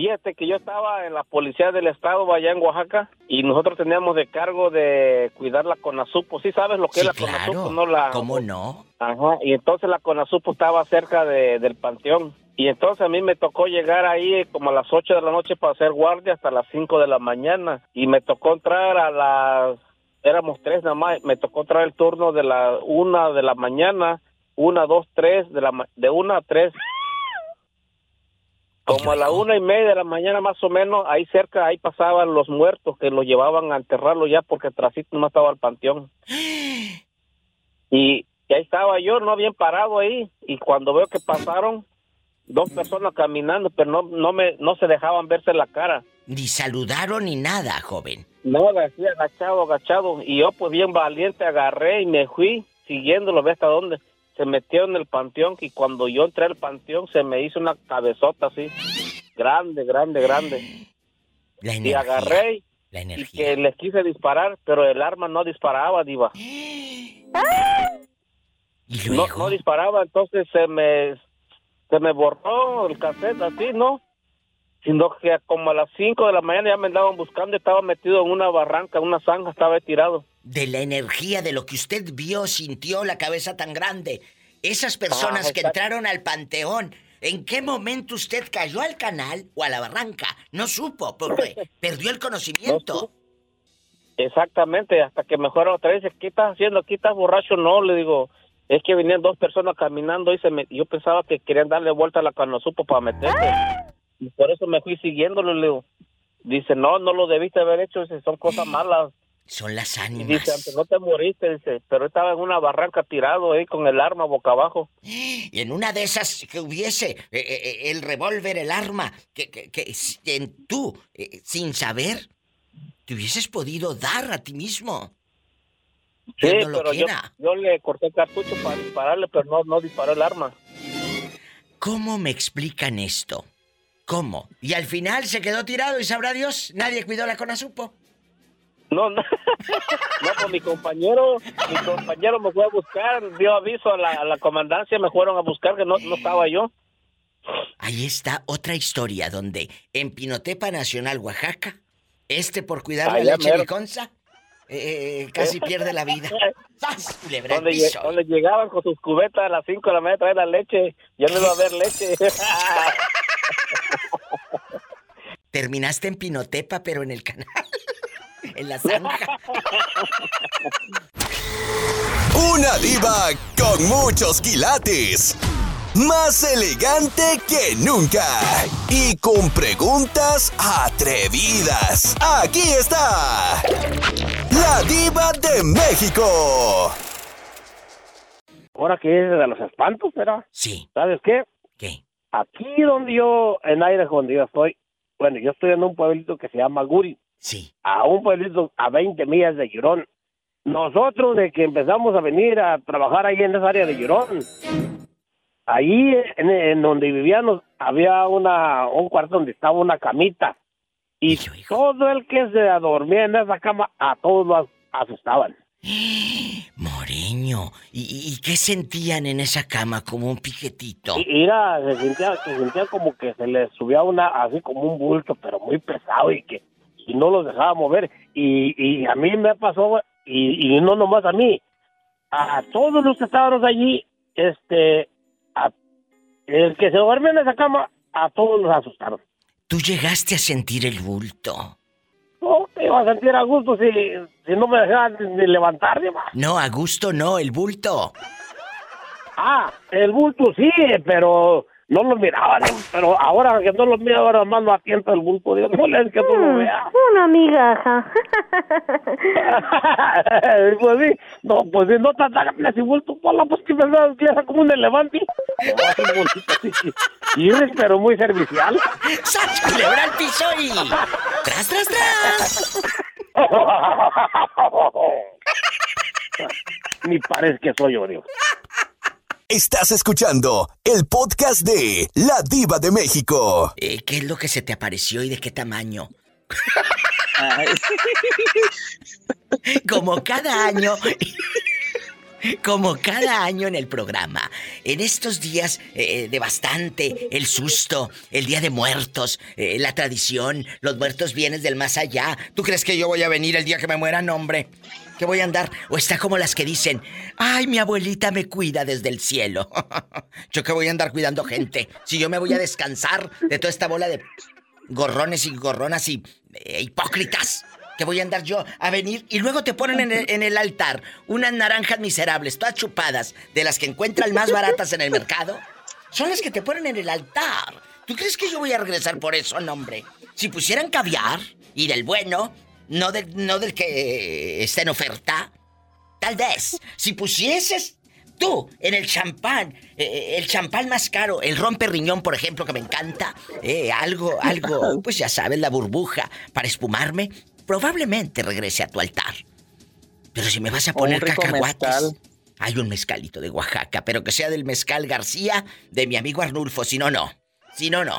Fíjate que yo estaba en la policía del estado allá en Oaxaca y nosotros teníamos de cargo de cuidar la CONASUPO. ¿Sí sabes lo que es la CONASUPO? No la... ¿Cómo no? Ajá, y entonces la CONASUPO estaba cerca de, del panteón. Y entonces a mí me tocó llegar ahí como a las 8 de la noche para hacer guardia hasta las 5 de la mañana. Y me tocó entrar a las... Éramos tres nada más. Me tocó entrar el turno de la 1 de la mañana, 1, 2, 3, de, la, de 1 a 3 como a la una y media de la mañana más o menos, ahí cerca, ahí pasaban los muertos que los llevaban a enterrarlo ya porque trasito no estaba el panteón. Y, ahí estaba yo, no bien parado ahí, y cuando veo que pasaron dos personas caminando, pero no, no, me, no se dejaban verse la cara. Ni saludaron ni nada, joven. No, así agachado, agachado, y yo pues bien valiente agarré y me fui siguiéndolo, ve hasta dónde se metió en el panteón y cuando yo entré al panteón se me hizo una cabezota así, grande, grande, grande. La energía. Y agarré la y que les quise disparar, pero el arma no disparaba, diva. ¿Y No, no disparaba, entonces se me se me borró el cassette así, ¿no? Sino que como a las 5 de la mañana ya me andaban buscando, estaba metido en una barranca, en una zanja, estaba tirado. De la energía, de lo que usted vio, sintió la cabeza tan grande. Esas personas Ah, que entraron al panteón, ¿en qué momento usted cayó al canal o a la barranca? No supo, porque perdió el conocimiento. Exactamente, hasta que mejor otra vez, ¿qué estás haciendo? ¿Aquí estás borracho? No, le digo, es que venían dos personas caminando y se me, yo pensaba que querían darle vuelta a la canosupo para meterse. Y por eso me fui siguiéndolo, le digo. Dice, no, no lo debiste haber hecho, dice, son cosas malas. Son las Y ánimas. dice, antes no te moriste, dice, pero estaba en una barranca tirado ahí con el arma boca abajo. Y en una de esas que hubiese eh, eh, eh, el revólver, el arma, que, que, que s- en tú, eh, sin saber, te hubieses podido dar a ti mismo. Sí, no pero yo, yo le corté el cartucho para dispararle, pero no, no disparó el arma. ¿Cómo me explican esto? ¿Cómo? Y al final se quedó tirado y sabrá Dios, nadie cuidó la conasupo. No, no. No, pues mi compañero, mi compañero me fue a buscar, dio aviso a la, a la comandancia, me fueron a buscar que no, no estaba yo. Ahí está otra historia donde en Pinotepa Nacional, Oaxaca, este por cuidar la Allá leche liconza, eh, eh, casi pierde la vida. Donde, donde llegaban con sus cubetas a las 5 de la mañana a traer la leche, ya no iba a haber leche. Terminaste en Pinotepa, pero en el canal. En la zanja. Una diva con muchos quilates. Más elegante que nunca. Y con preguntas atrevidas. Aquí está. La diva de México. Ahora que es de los espantos, pero Sí. ¿sabes qué? ¿Qué? Aquí donde yo, en aire donde yo estoy, bueno, yo estoy en un pueblito que se llama Guri, Sí. a un pueblito a 20 millas de Girón. Nosotros, de que empezamos a venir a trabajar ahí en esa área de Girón, ahí en, en donde vivíamos había una un cuarto donde estaba una camita. Y Hijo, hijo. todo el que se dormía en esa cama, a todos los asustaban. Moreño. ¿Y, y- qué sentían en esa cama como un piquetito? Mira, se sentía, se sentía como que se les subía una, así como un bulto, pero muy pesado y que y no los dejaba mover. Y, y a mí me pasó, y, y no nomás a mí, a todos los que estábamos allí, este, a- el que se duerme en esa cama, a todos los asustaron. Tú llegaste a sentir el bulto. No te iba a sentir a gusto si, si no me dejaban ni levantar, diva. No, a gusto no, el bulto. Ah, el bulto sí, pero no lo miraban, pero ahora que no lo mira, ahora más lo atienta el bulto, digo, no le es que no lo vea. Mm, Una migaja. pues sí, no, pues si no te atacan ese bulto, ponla, pues que que era como un elefante. No, es un pero muy servicial. ¡Sas, culebra al piso y... ¡Tras, tras, tras! Ni parece que soy yo, digo. Estás escuchando el podcast de La Diva de México. Eh, ¿Qué es lo que se te apareció y de qué tamaño? Como cada año. Como cada año en el programa, en estos días eh, de bastante, el susto, el Día de Muertos, eh, la tradición, los muertos vienen del más allá. ¿Tú crees que yo voy a venir el día que me muera? No, hombre. ¿Qué voy a andar? O está como las que dicen, ay, mi abuelita me cuida desde el cielo. yo que voy a andar cuidando gente. Si yo me voy a descansar de toda esta bola de gorrones y gorronas y eh, hipócritas que voy a andar yo a venir y luego te ponen en el, altar unas naranjas miserables, todas chupadas, de las que encuentran más baratas en el mercado. Son las que te ponen en el altar. ¿Tú crees que yo voy a regresar por eso, no, hombre? Si pusieran caviar y del bueno, no, no del que está en oferta, tal vez. Si pusieses tú en el champán, eh, eh, el champán más caro, el rompe riñón, por ejemplo, que me encanta, eh, algo, algo, pues ya sabes, la burbuja para espumarme, probablemente regrese a tu altar. Pero si me vas a poner cacahuates. Hay un mezcalito de Oaxaca, pero que sea del mezcal García de mi amigo Arnulfo, si no, no. Si no, no.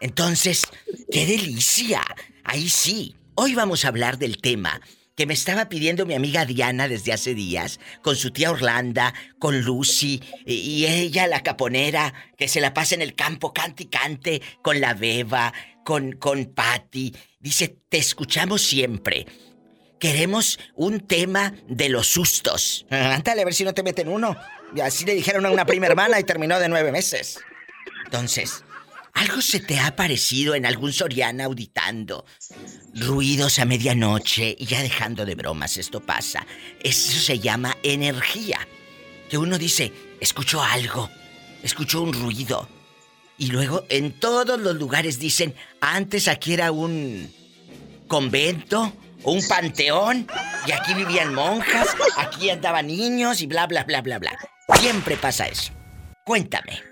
Entonces, ¡qué delicia! Ahí sí. Hoy vamos a hablar del tema que me estaba pidiendo mi amiga Diana desde hace días, con su tía Orlanda, con Lucy, y ella, la caponera, que se la pasa en el campo, cante y cante, con la beba, con, con Patty. Dice, te escuchamos siempre. Queremos un tema de los sustos. Ándale, a ver si no te meten uno. Y así le dijeron a una prima hermana y terminó de nueve meses. Entonces, ¿algo se te ha parecido en algún Soriana auditando? Ruidos a medianoche y ya dejando de bromas, esto pasa. Eso se llama energía. Que uno dice, escuchó algo, escuchó un ruido. Y luego en todos los lugares dicen, antes aquí era un convento o un panteón y aquí vivían monjas, aquí andaban niños y bla, bla, bla, bla, bla. Siempre pasa eso. Cuéntame.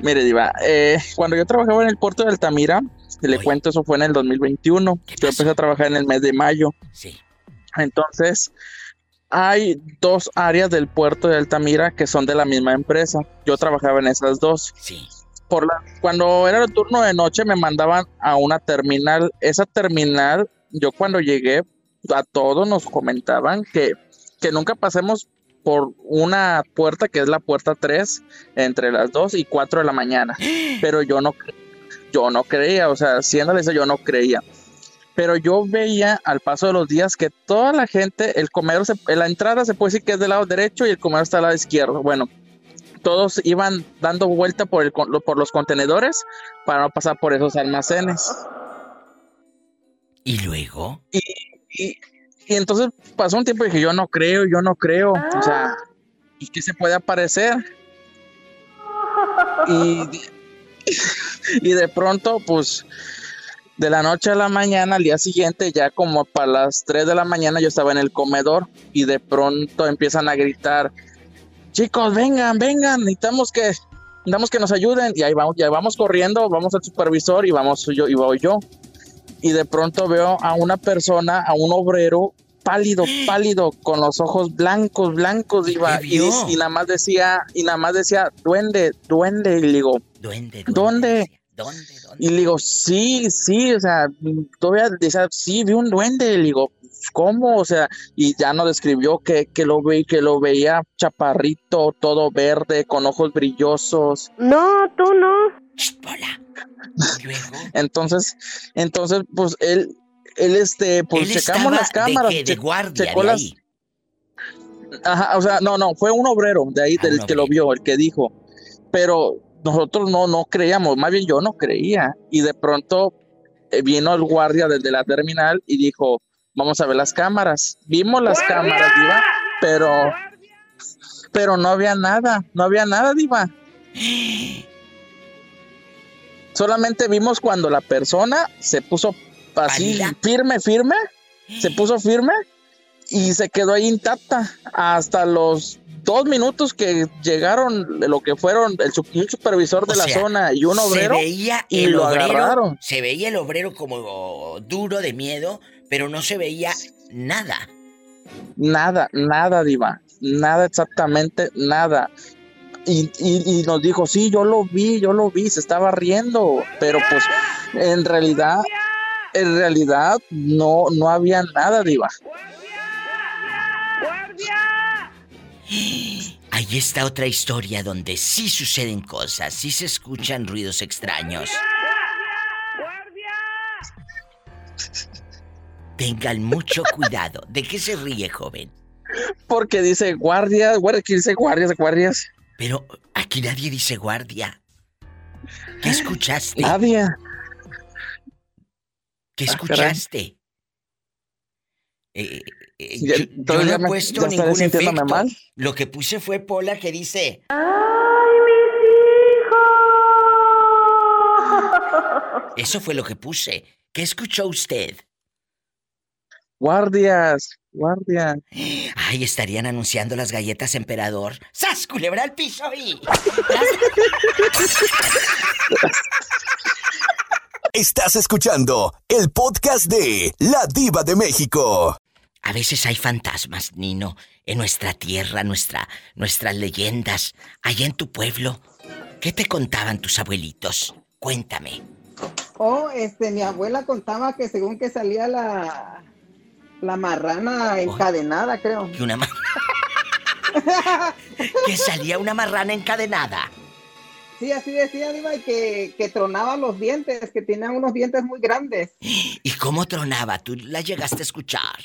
Mire, Diva, eh, cuando yo trabajaba en el puerto de Altamira, le cuento, eso fue en el 2021. Yo empecé a trabajar en el mes de mayo. Sí. Entonces, hay dos áreas del puerto de Altamira que son de la misma empresa. Yo trabajaba en esas dos. Sí. Por la, cuando era el turno de noche me mandaban a una terminal. Esa terminal, yo cuando llegué, a todos nos comentaban que, que nunca pasemos por una puerta que es la puerta 3 entre las 2 y 4 de la mañana. Pero yo no, yo no creía, o sea, siendo eso yo no creía pero yo veía al paso de los días que toda la gente, el comedor, la entrada se puede decir que es del lado derecho y el comedor está al lado izquierdo. Bueno, todos iban dando vuelta por, el, por los contenedores para no pasar por esos almacenes. ¿Y luego? Y, y, entonces pasó un tiempo y dije, yo no creo, yo no creo. O sea, ¿y qué se puede aparecer? Y, y de pronto, pues de la noche a la mañana, al día siguiente, ya como para las 3 de la mañana, yo estaba en el comedor y de pronto empiezan a gritar, chicos, vengan, vengan, necesitamos que, necesitamos que nos ayuden. Y ahí vamos, ya vamos corriendo, vamos al supervisor y vamos yo y voy yo. Y de pronto veo a una persona, a un obrero pálido, pálido, con los ojos blancos, blancos, iba, y, y, nada más decía, y nada más decía, duende, duende, y le digo, duende, duende ¿dónde? ¿Dónde? Y le digo, sí, sí, o sea, todavía, o sí, vi un duende, le digo, ¿cómo? O sea, y ya nos describió que, que, lo, ve, que lo veía chaparrito, todo verde, con ojos brillosos. No, tú no. Hola. entonces, entonces, pues él, él este, pues checamos las cámaras. De, de guardia, de ahí. Ajá, o sea, no, no, fue un obrero de ahí, ah, del que lo vio, el que dijo. Pero nosotros no, no creíamos, más bien yo no creía. Y de pronto eh, vino el guardia desde la terminal y dijo, vamos a ver las cámaras. Vimos las cámaras, Diva, pero, pero no había nada, no había nada, Diva. Solamente vimos cuando la persona se puso así, firme, firme, se puso firme y se quedó ahí intacta hasta los dos minutos que llegaron lo que fueron el un supervisor de la zona y un obrero se veía y el lo obrero, agarraron. Se veía el obrero como duro de miedo, pero no se veía nada. Nada, nada, Diva. Nada, exactamente nada. Y, y, nos dijo, sí, yo lo vi, yo lo vi, se estaba riendo, pero pues en realidad, en realidad no, no había nada, Diva. Ahí está otra historia donde sí suceden cosas, sí se escuchan ruidos extraños. Tengan mucho cuidado. ¿De qué se ríe, joven? Porque dice guardias, guardias, ¿qué dice guardias, guardias? Pero aquí nadie dice guardia. ¿Qué escuchaste? Nadie. ¿Qué Ah, escuchaste? Eh, eh, Ya- yo, no he puesto ningún sintiéndome efecto. mal. Lo que puse fue Pola que dice. Eso fue lo que puse. ¿Qué escuchó usted? Guardias, guardias. Ay, estarían anunciando las galletas emperador. ¡Sas, culebra al piso y! Estás escuchando el podcast de La Diva de México. A veces hay fantasmas, Nino, en nuestra tierra, nuestra, nuestras leyendas, allá en tu pueblo. ¿Qué te contaban tus abuelitos? Cuéntame. Oh, este, mi abuela contaba que según que salía la, la marrana encadenada, creo. Que una ma- que salía una marrana encadenada. Sí, así decía, Diva, y que, que tronaba los dientes, que tenía unos dientes muy grandes. ¿Y cómo tronaba? ¿Tú la llegaste a escuchar?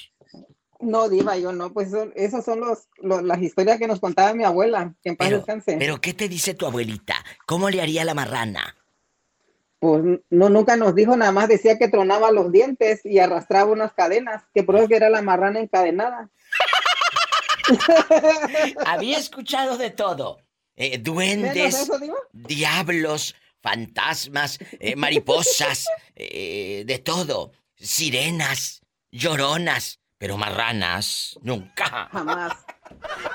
No, Diva, yo no, pues esos son los, los- las historias que nos contaba mi abuela, que en paz Pero, descanse. pero ¿qué te dice tu abuelita? ¿Cómo le haría la marrana? Pues no, nunca nos dijo, nada más decía que tronaba los dientes y arrastraba unas cadenas, que por eso que era la marrana encadenada. Había escuchado de todo. Eh, ¿Menos duendes, eso, diablos, fantasmas, eh, mariposas, eh, de todo. Sirenas, lloronas, pero marranas, nunca. Jamás.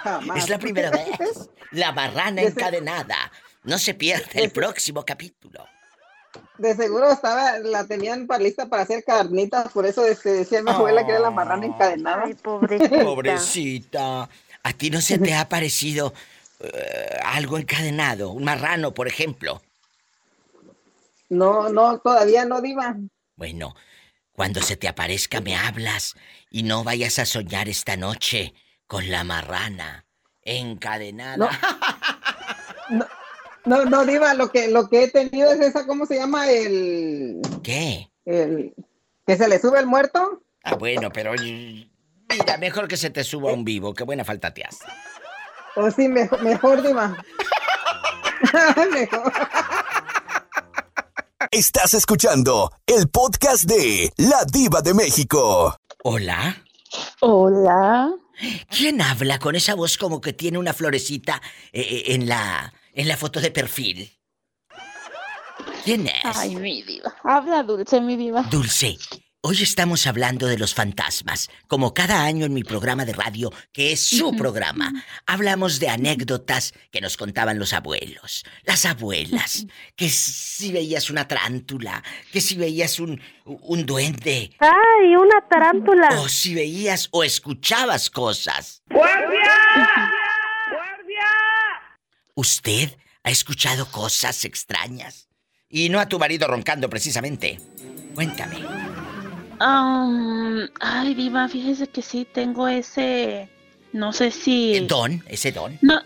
Jamás. Es la primera vez. La marrana encadenada. No se pierda el próximo capítulo. De seguro estaba, la tenían para lista para hacer carnitas, por eso este, decía mi abuela que era la marrana encadenada. Ay, pobrecita. Pobrecita. ¿A ti no se te ha parecido eh, algo encadenado? Un marrano, por ejemplo. No, no, todavía no, Diva. Bueno, cuando se te aparezca me hablas y no vayas a soñar esta noche con la marrana encadenada. No, no, Diva, lo que, lo que he tenido es esa, ¿cómo se llama? El, ¿Qué? el, que se le sube el muerto. Ah, bueno, pero mira, mejor que se te suba un vivo, qué buena falta te hace. O sí, mejor, mejor Diva. mejor. Estás escuchando el podcast de La Diva de México. Hola. Hola. ¿Quién habla con esa voz como que tiene una florecita eh, eh, en la en la foto de perfil? ¿Quién es? Ay, mi diva. Habla dulce, mi diva. Dulce, hoy estamos hablando de los fantasmas. Como cada año en mi programa de radio, que es su programa, hablamos de anécdotas que nos contaban los abuelos, las abuelas, que si veías una tarántula, que si veías un, un duende, Ay, una tarántula. o si veías o escuchabas cosas. ¿Usted ha escuchado cosas extrañas? Y no a tu marido roncando precisamente. Cuéntame. Um, ay, diva, fíjese que sí tengo ese... No sé si... ¿El don? ¿Ese don? No.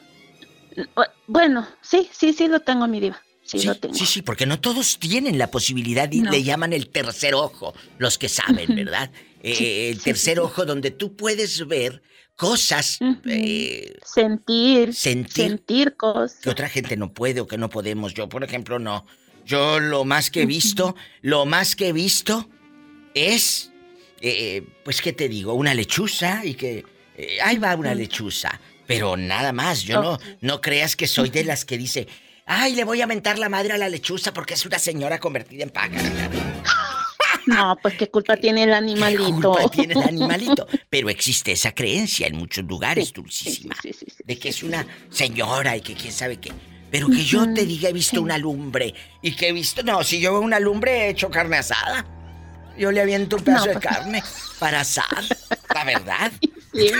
bu- Bueno, sí, sí, sí lo tengo, mi diva. Sí, Sí, lo tengo. sí, sí, porque no todos tienen la posibilidad y No. le llaman el tercer ojo, los que saben, ¿verdad? Eh, el tercer ojo donde tú puedes ver cosas, eh, Sentir. sentir Sentir cosas. que otra gente no puede o que no podemos. Yo, por ejemplo, no. Yo lo más que he visto, lo más que he visto es, eh, pues, ¿qué te digo? Una lechuza y que... eh, ahí va una lechuza. Pero nada más, yo no, no creas que soy de las que dice, ay, le voy a mentar la madre a la lechuza porque es una señora convertida en pájaro. No, pues qué culpa tiene el ¿Qué animalito. culpa tiene el animalito? Pero existe esa creencia en muchos lugares, Sí, dulcísima. sí, sí, sí, De que es una señora y que quién sabe qué. Pero que yo te diga he visto sí. una lumbre y que he visto... No, si yo veo una lumbre he hecho carne asada. Yo le aviento un pedazo No, de pues- carne para asar. La verdad. Sí,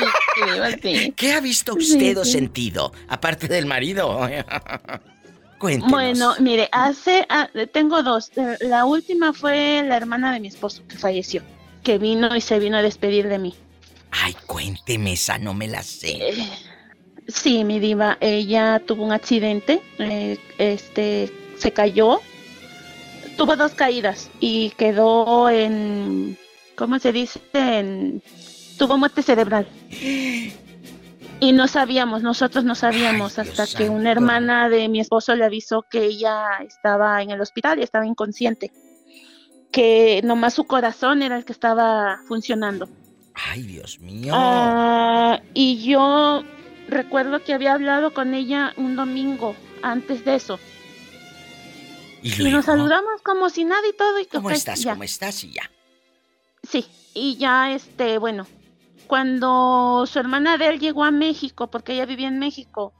diva, sí. ¿Qué ha visto usted Sí, o sí. sentido? Aparte del marido. Cuéntenos. Bueno, mire, hace, ah, tengo dos. Eh, La última fue la hermana de mi esposo que falleció, que vino y se vino a despedir de mí. Ay, cuénteme esa, no me la sé. Eh, Sí, mi diva, ella tuvo un accidente, eh, este, se cayó, tuvo dos caídas y quedó en, ¿cómo se dice? En, tuvo muerte cerebral. Y no sabíamos, nosotros no sabíamos Ay, Dios hasta que santo. una hermana de mi esposo le avisó que ella estaba en el hospital y estaba inconsciente, que nomás su corazón era el que estaba funcionando. Ay, Dios mío. Ah, y yo recuerdo que había hablado con ella un domingo antes de eso. y nos saludamos como si nada y todo. Y ¿Cómo estás? ya. ¿Cómo estás? Y ya. Sí, y ya este, bueno, cuando su hermana de él llegó a México, porque ella vivía en México,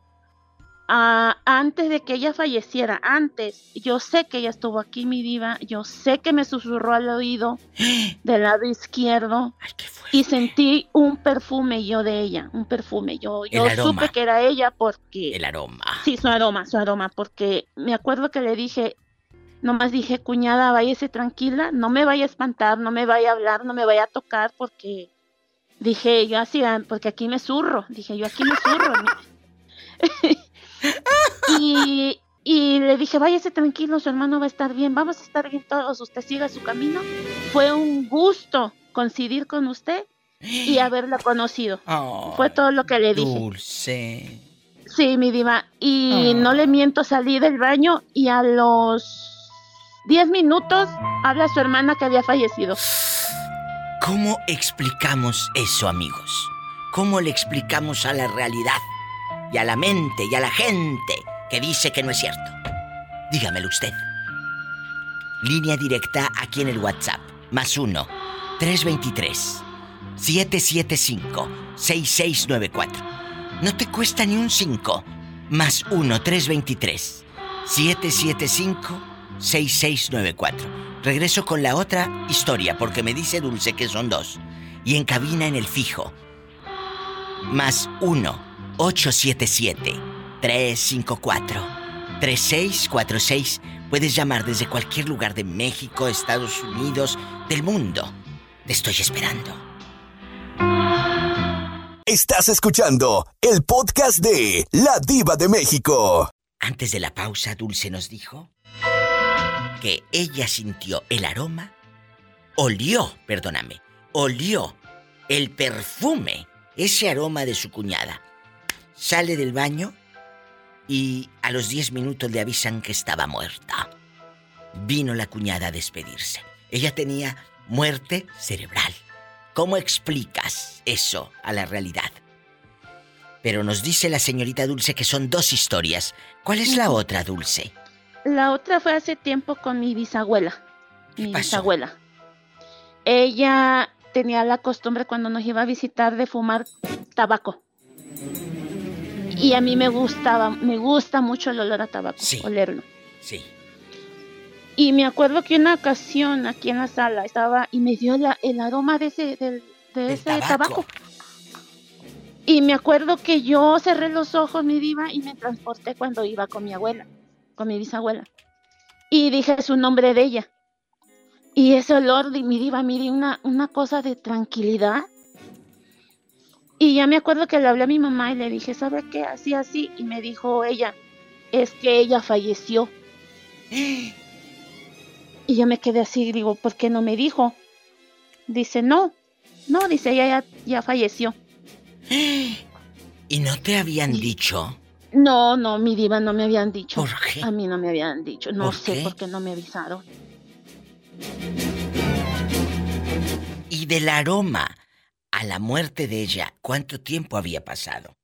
antes de que ella falleciera, antes, yo sé que ella estuvo aquí, mi diva, yo sé que me susurró al oído del lado izquierdo Ay, y sentí un perfume yo de ella, un perfume. Yo, yo supe que era ella porque... El aroma. Sí, su aroma, su aroma, porque me acuerdo que le dije, nomás dije, cuñada, váyase tranquila, no me vaya a espantar, no me vaya a hablar, no me vaya a tocar, porque dije, yo así, ah, porque aquí me zurro, dije, yo aquí me zurro. y, y le dije, váyase tranquilo, su hermano va a estar bien, vamos a estar bien todos, usted siga su camino. Fue un gusto coincidir con usted y haberla conocido. Fue todo lo que le dije. Dulce. Sí, mi diva. Y Ah. no le miento, salí del baño y a los 10 minutos habla su hermana que había fallecido. ¿Cómo explicamos eso, amigos? ¿Cómo le explicamos a la realidad y a la mente y a la gente que dice que no es cierto? Dígamelo usted. Línea directa aquí en el WhatsApp. Más uno, 323 775 6694. No te cuesta ni un 5. Más uno, 323 775 6694. Regreso con la otra historia porque me dice Dulce que son dos. Y en cabina en el fijo. Más 1-877-354-3646. Puedes llamar desde cualquier lugar de México, Estados Unidos, del mundo. Te estoy esperando. Estás escuchando el podcast de La Diva de México. Antes de la pausa, Dulce nos dijo que ella sintió el aroma, olió, perdóname, olió el perfume, ese aroma de su cuñada. Sale del baño y a los 10 minutos le avisan que estaba muerta. Vino la cuñada a despedirse. Ella tenía muerte cerebral. ¿Cómo explicas eso a la realidad? Pero nos dice la señorita Dulce que son dos historias. ¿Cuál es la otra, Dulce? La otra fue hace tiempo con mi bisabuela. ¿Qué Mi pasó? bisabuela. Ella tenía la costumbre cuando nos iba a visitar de fumar tabaco. Y a mí me gustaba, me gusta mucho el olor a tabaco, Sí. olerlo. Sí. Y me acuerdo que una ocasión aquí en la sala estaba y me dio la- el aroma de ese, del- de ese tabaco. tabaco. Y me acuerdo que yo cerré los ojos, mi diva, y me transporté cuando iba con mi abuela, con mi bisabuela. Y dije su nombre de ella. Y ese olor de mi diva, mire, una, una cosa de tranquilidad. Y ya me acuerdo que le hablé a mi mamá y le dije, ¿sabe qué? Así, así. Y me dijo ella, es que ella falleció. Y yo me quedé así, digo, ¿por qué no me dijo? Dice, no, no, dice, ella ya, ya falleció. ¿Y no te habían dicho? No, no, mi diva no me habían dicho. ¿Por qué? A mí no me habían dicho, no ¿Por sé qué? por qué no me avisaron. Y del aroma a la muerte de ella, ¿cuánto tiempo había pasado?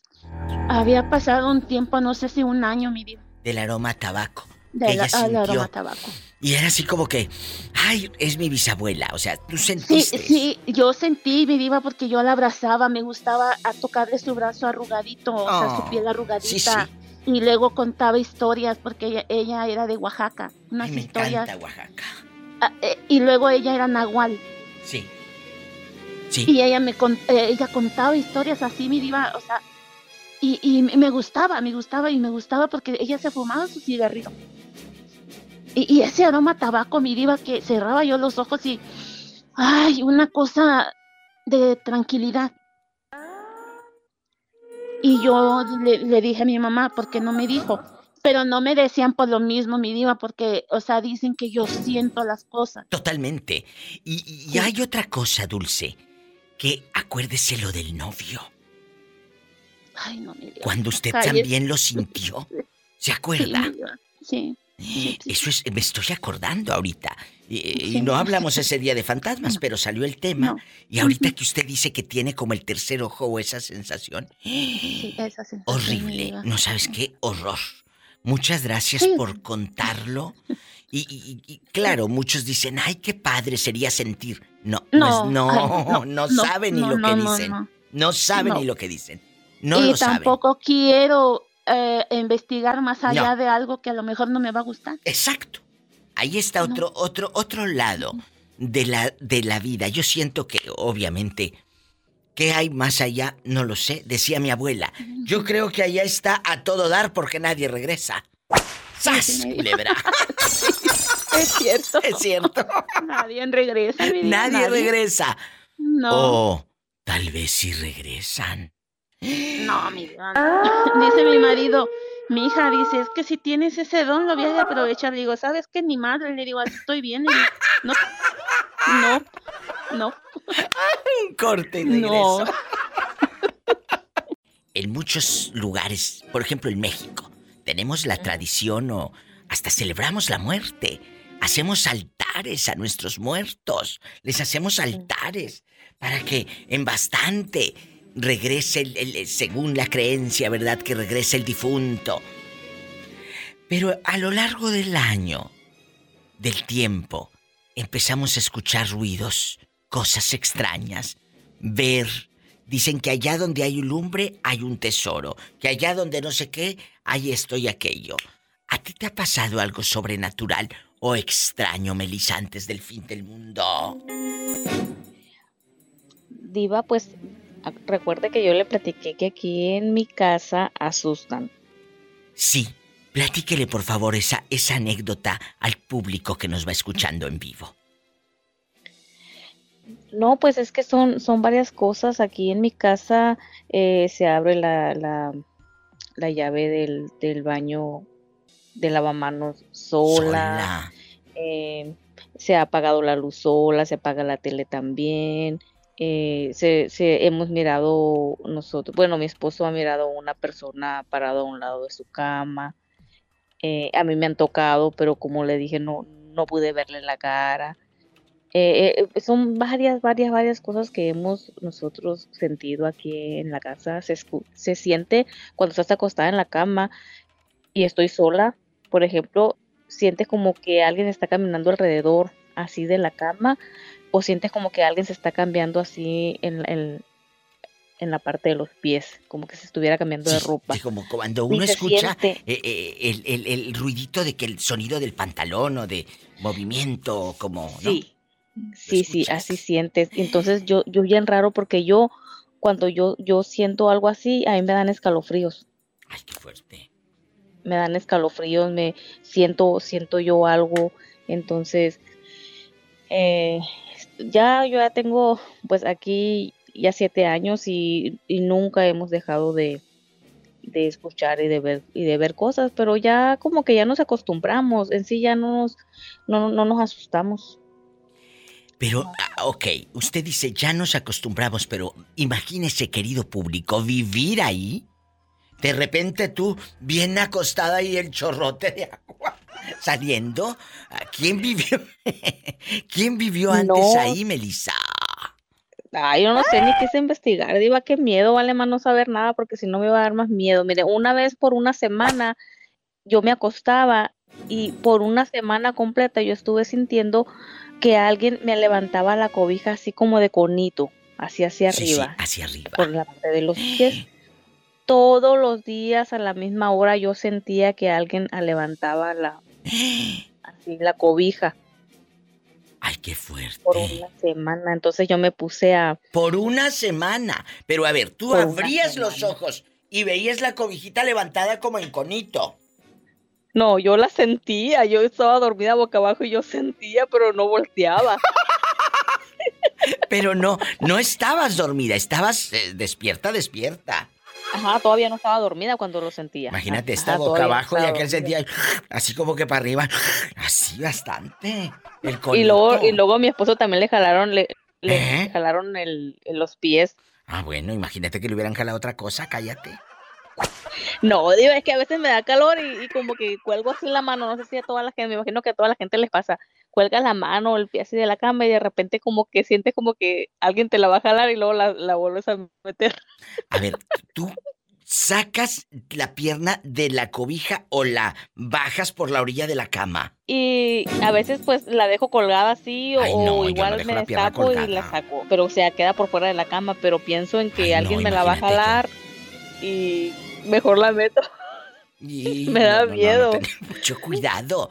Había pasado un tiempo, no sé si un año, mi diva, Del aroma a tabaco. de que la, ella al sintió. aroma a tabaco. Y era así como que, ay, es mi bisabuela. O sea, tú Sí, sentiste. sí, yo sentí, mi diva, porque yo la abrazaba, me gustaba a tocarle su brazo arrugadito, o sea, Oh, su piel arrugadita. sí, sí. Y luego contaba historias, porque ella, ella era de Oaxaca, unas Ay, me historias. encanta Oaxaca. Ah, eh, y luego ella era nahual. Sí. Sí. Y ella me eh, ella contaba historias así, mi diva, o sea, y, y me gustaba, me gustaba y me gustaba porque ella se fumaba su cigarrito. Y, y ese aroma a tabaco, mi diva, que cerraba yo los ojos y, ay, una cosa de tranquilidad. Y yo le, le dije a mi mamá, ¿por qué no me dijo? Pero no me decían por lo mismo, mi diva, porque, o sea, dicen que yo siento las cosas. Totalmente. Y, y hay otra cosa, Dulce, que acuérdese lo del novio. Ay, no, mi diva. Cuando usted Ay, es- también lo sintió. ¿Se Sí, acuerda? mi diva, Sí. Eso es, me estoy acordando ahorita. Y, no hablamos ese día de fantasmas, pero salió el tema. No. Y ahorita que usted dice que tiene como el tercer ojo o esa sensación, Sí, esa sensación, horrible. No sabes qué horror. Muchas gracias Sí. por contarlo. Y, y- y claro, muchos dicen, ay, qué padre sería sentir. No, no, No, es- no, no, no, saben ni lo no, que dicen. No, no. saben No. ni lo que dicen. No y lo saben. tampoco quiero eh, investigar más allá No. de algo que a lo mejor no me va a gustar. Exacto. Ahí está No. otro, otro, otro lado de la, de la vida. Yo siento que, obviamente, ¿qué hay más allá? No lo sé. Decía mi abuela. Yo creo que allá está a todo dar porque nadie regresa. ¡Sas, sí, culebra! Es cierto. es cierto. Nadie regresa. diva, Nadie regresa. No, O tal vez sí regresan. No, mi diva. Dice mi marido, mi hija dice, es que si tienes ese don lo voy a aprovechar. Le digo, ¿sabes qué? Ni madre. Le digo, así estoy bien. Le digo, no, no, no, Un corte y no. regreso. En muchos lugares, por ejemplo en México, tenemos la tradición o hasta celebramos la muerte. Hacemos altares a nuestros muertos. Les hacemos altares para que en bastante regrese, el, según la creencia, ¿verdad? Que regrese el difunto. Pero a lo largo del año, del tiempo, empezamos a escuchar ruidos, cosas extrañas, ver. Dicen que allá donde hay un lumbre hay un tesoro, que allá donde no sé qué hay esto y aquello. ¿A ti te ha pasado algo sobrenatural o extraño, Melissa, antes del fin del mundo? Diva, pues recuerde que yo le platiqué que aquí en mi casa asustan. Sí, platíquele por favor esa, esa anécdota al público que nos va escuchando en vivo. No, pues es que son, son varias cosas. Aquí en mi casa eh, se abre la, la, la llave del, del baño de lavamanos sola. eh, se ha apagado la luz sola, se apaga la tele también. Eh, se, se- hemos mirado nosotros, bueno, mi esposo ha mirado una persona parada a un lado de su cama. eh, a mí me han tocado, pero como le dije, no, no pude verle la cara. Eh, eh, son varias, varias, varias cosas que hemos nosotros sentido aquí en la casa. Se, se siente cuando estás acostada en la cama y estoy sola, por ejemplo, sientes como que alguien está caminando alrededor así de la cama o sientes como que alguien se está cambiando así en, en, en la parte de los pies, como que se estuviera cambiando de ropa. sí, como cuando uno escucha eh, eh, el, el- el ruidito de que el sonido del pantalón o de movimiento, como, ¿no? Sí, sí, sí, así sientes. Entonces yo, yo bien raro porque yo, cuando yo, yo siento algo así, a mí me dan escalofríos. Ay, qué fuerte. me dan escalofríos, me siento, siento yo algo, entonces eh, ya yo ya tengo pues aquí ya siete años y, y nunca hemos dejado de, de escuchar y de ver y de ver cosas, pero ya como que ya nos acostumbramos, en sí ya no nos, no, no nos asustamos. Pero, ah, ok, usted dice, ya nos acostumbramos, pero imagínese, querido público, vivir ahí. De repente tú, bien acostada y el chorrote de agua saliendo. ¿Quién vivió? ¿Quién vivió antes No. ahí, Melissa? Ay, yo no sé ni qué es investigar, diva, qué miedo, vale más no saber nada porque si no me va a dar más miedo. Mire, una vez por una semana yo me acostaba y por una semana completa yo estuve sintiendo que alguien me levantaba la cobija así como de conito, así hacia Sí, sí, arriba, hacia arriba. por la parte de los pies. Todos los días a la misma hora yo sentía que alguien levantaba la, así la cobija Ay, qué fuerte. por una semana. Entonces yo me puse a, Por una semana. Pero a ver, tú Por abrías los ojos y veías la cobijita levantada como en conito. No, yo la sentía, yo estaba dormida boca abajo y yo sentía, pero no volteaba. Pero no, no estabas dormida, estabas eh, despierta, despierta. Ajá, todavía no estaba dormida cuando lo sentía. Imagínate, Ajá, esta boca abajo y aquel sentía así como que para arriba. Así bastante. El Y luego, y luego a mi esposo también le jalaron, le, le ¿Eh? jalaron el, los pies. Ah, bueno, imagínate que le hubieran jalado otra cosa, cállate. No, digo, es que a veces me da calor y, y como que cuelgo así la mano, no sé si a toda la gente, me imagino que a toda la gente les pasa, cuelgas la mano o el pie así de la cama y de repente como que sientes como que alguien te la va a jalar y luego la, la vuelves a meter. A ver, tú sacas la pierna de la cobija o la bajas por la orilla de la cama. Y a veces pues la dejo colgada así o, Ay, no, o yo no igual me destapo y la saco, pero o sea, queda por fuera de la cama, pero pienso en que Ay, no, alguien me la va a jalar y mejor la meto. Y Me da miedo. mucho cuidado.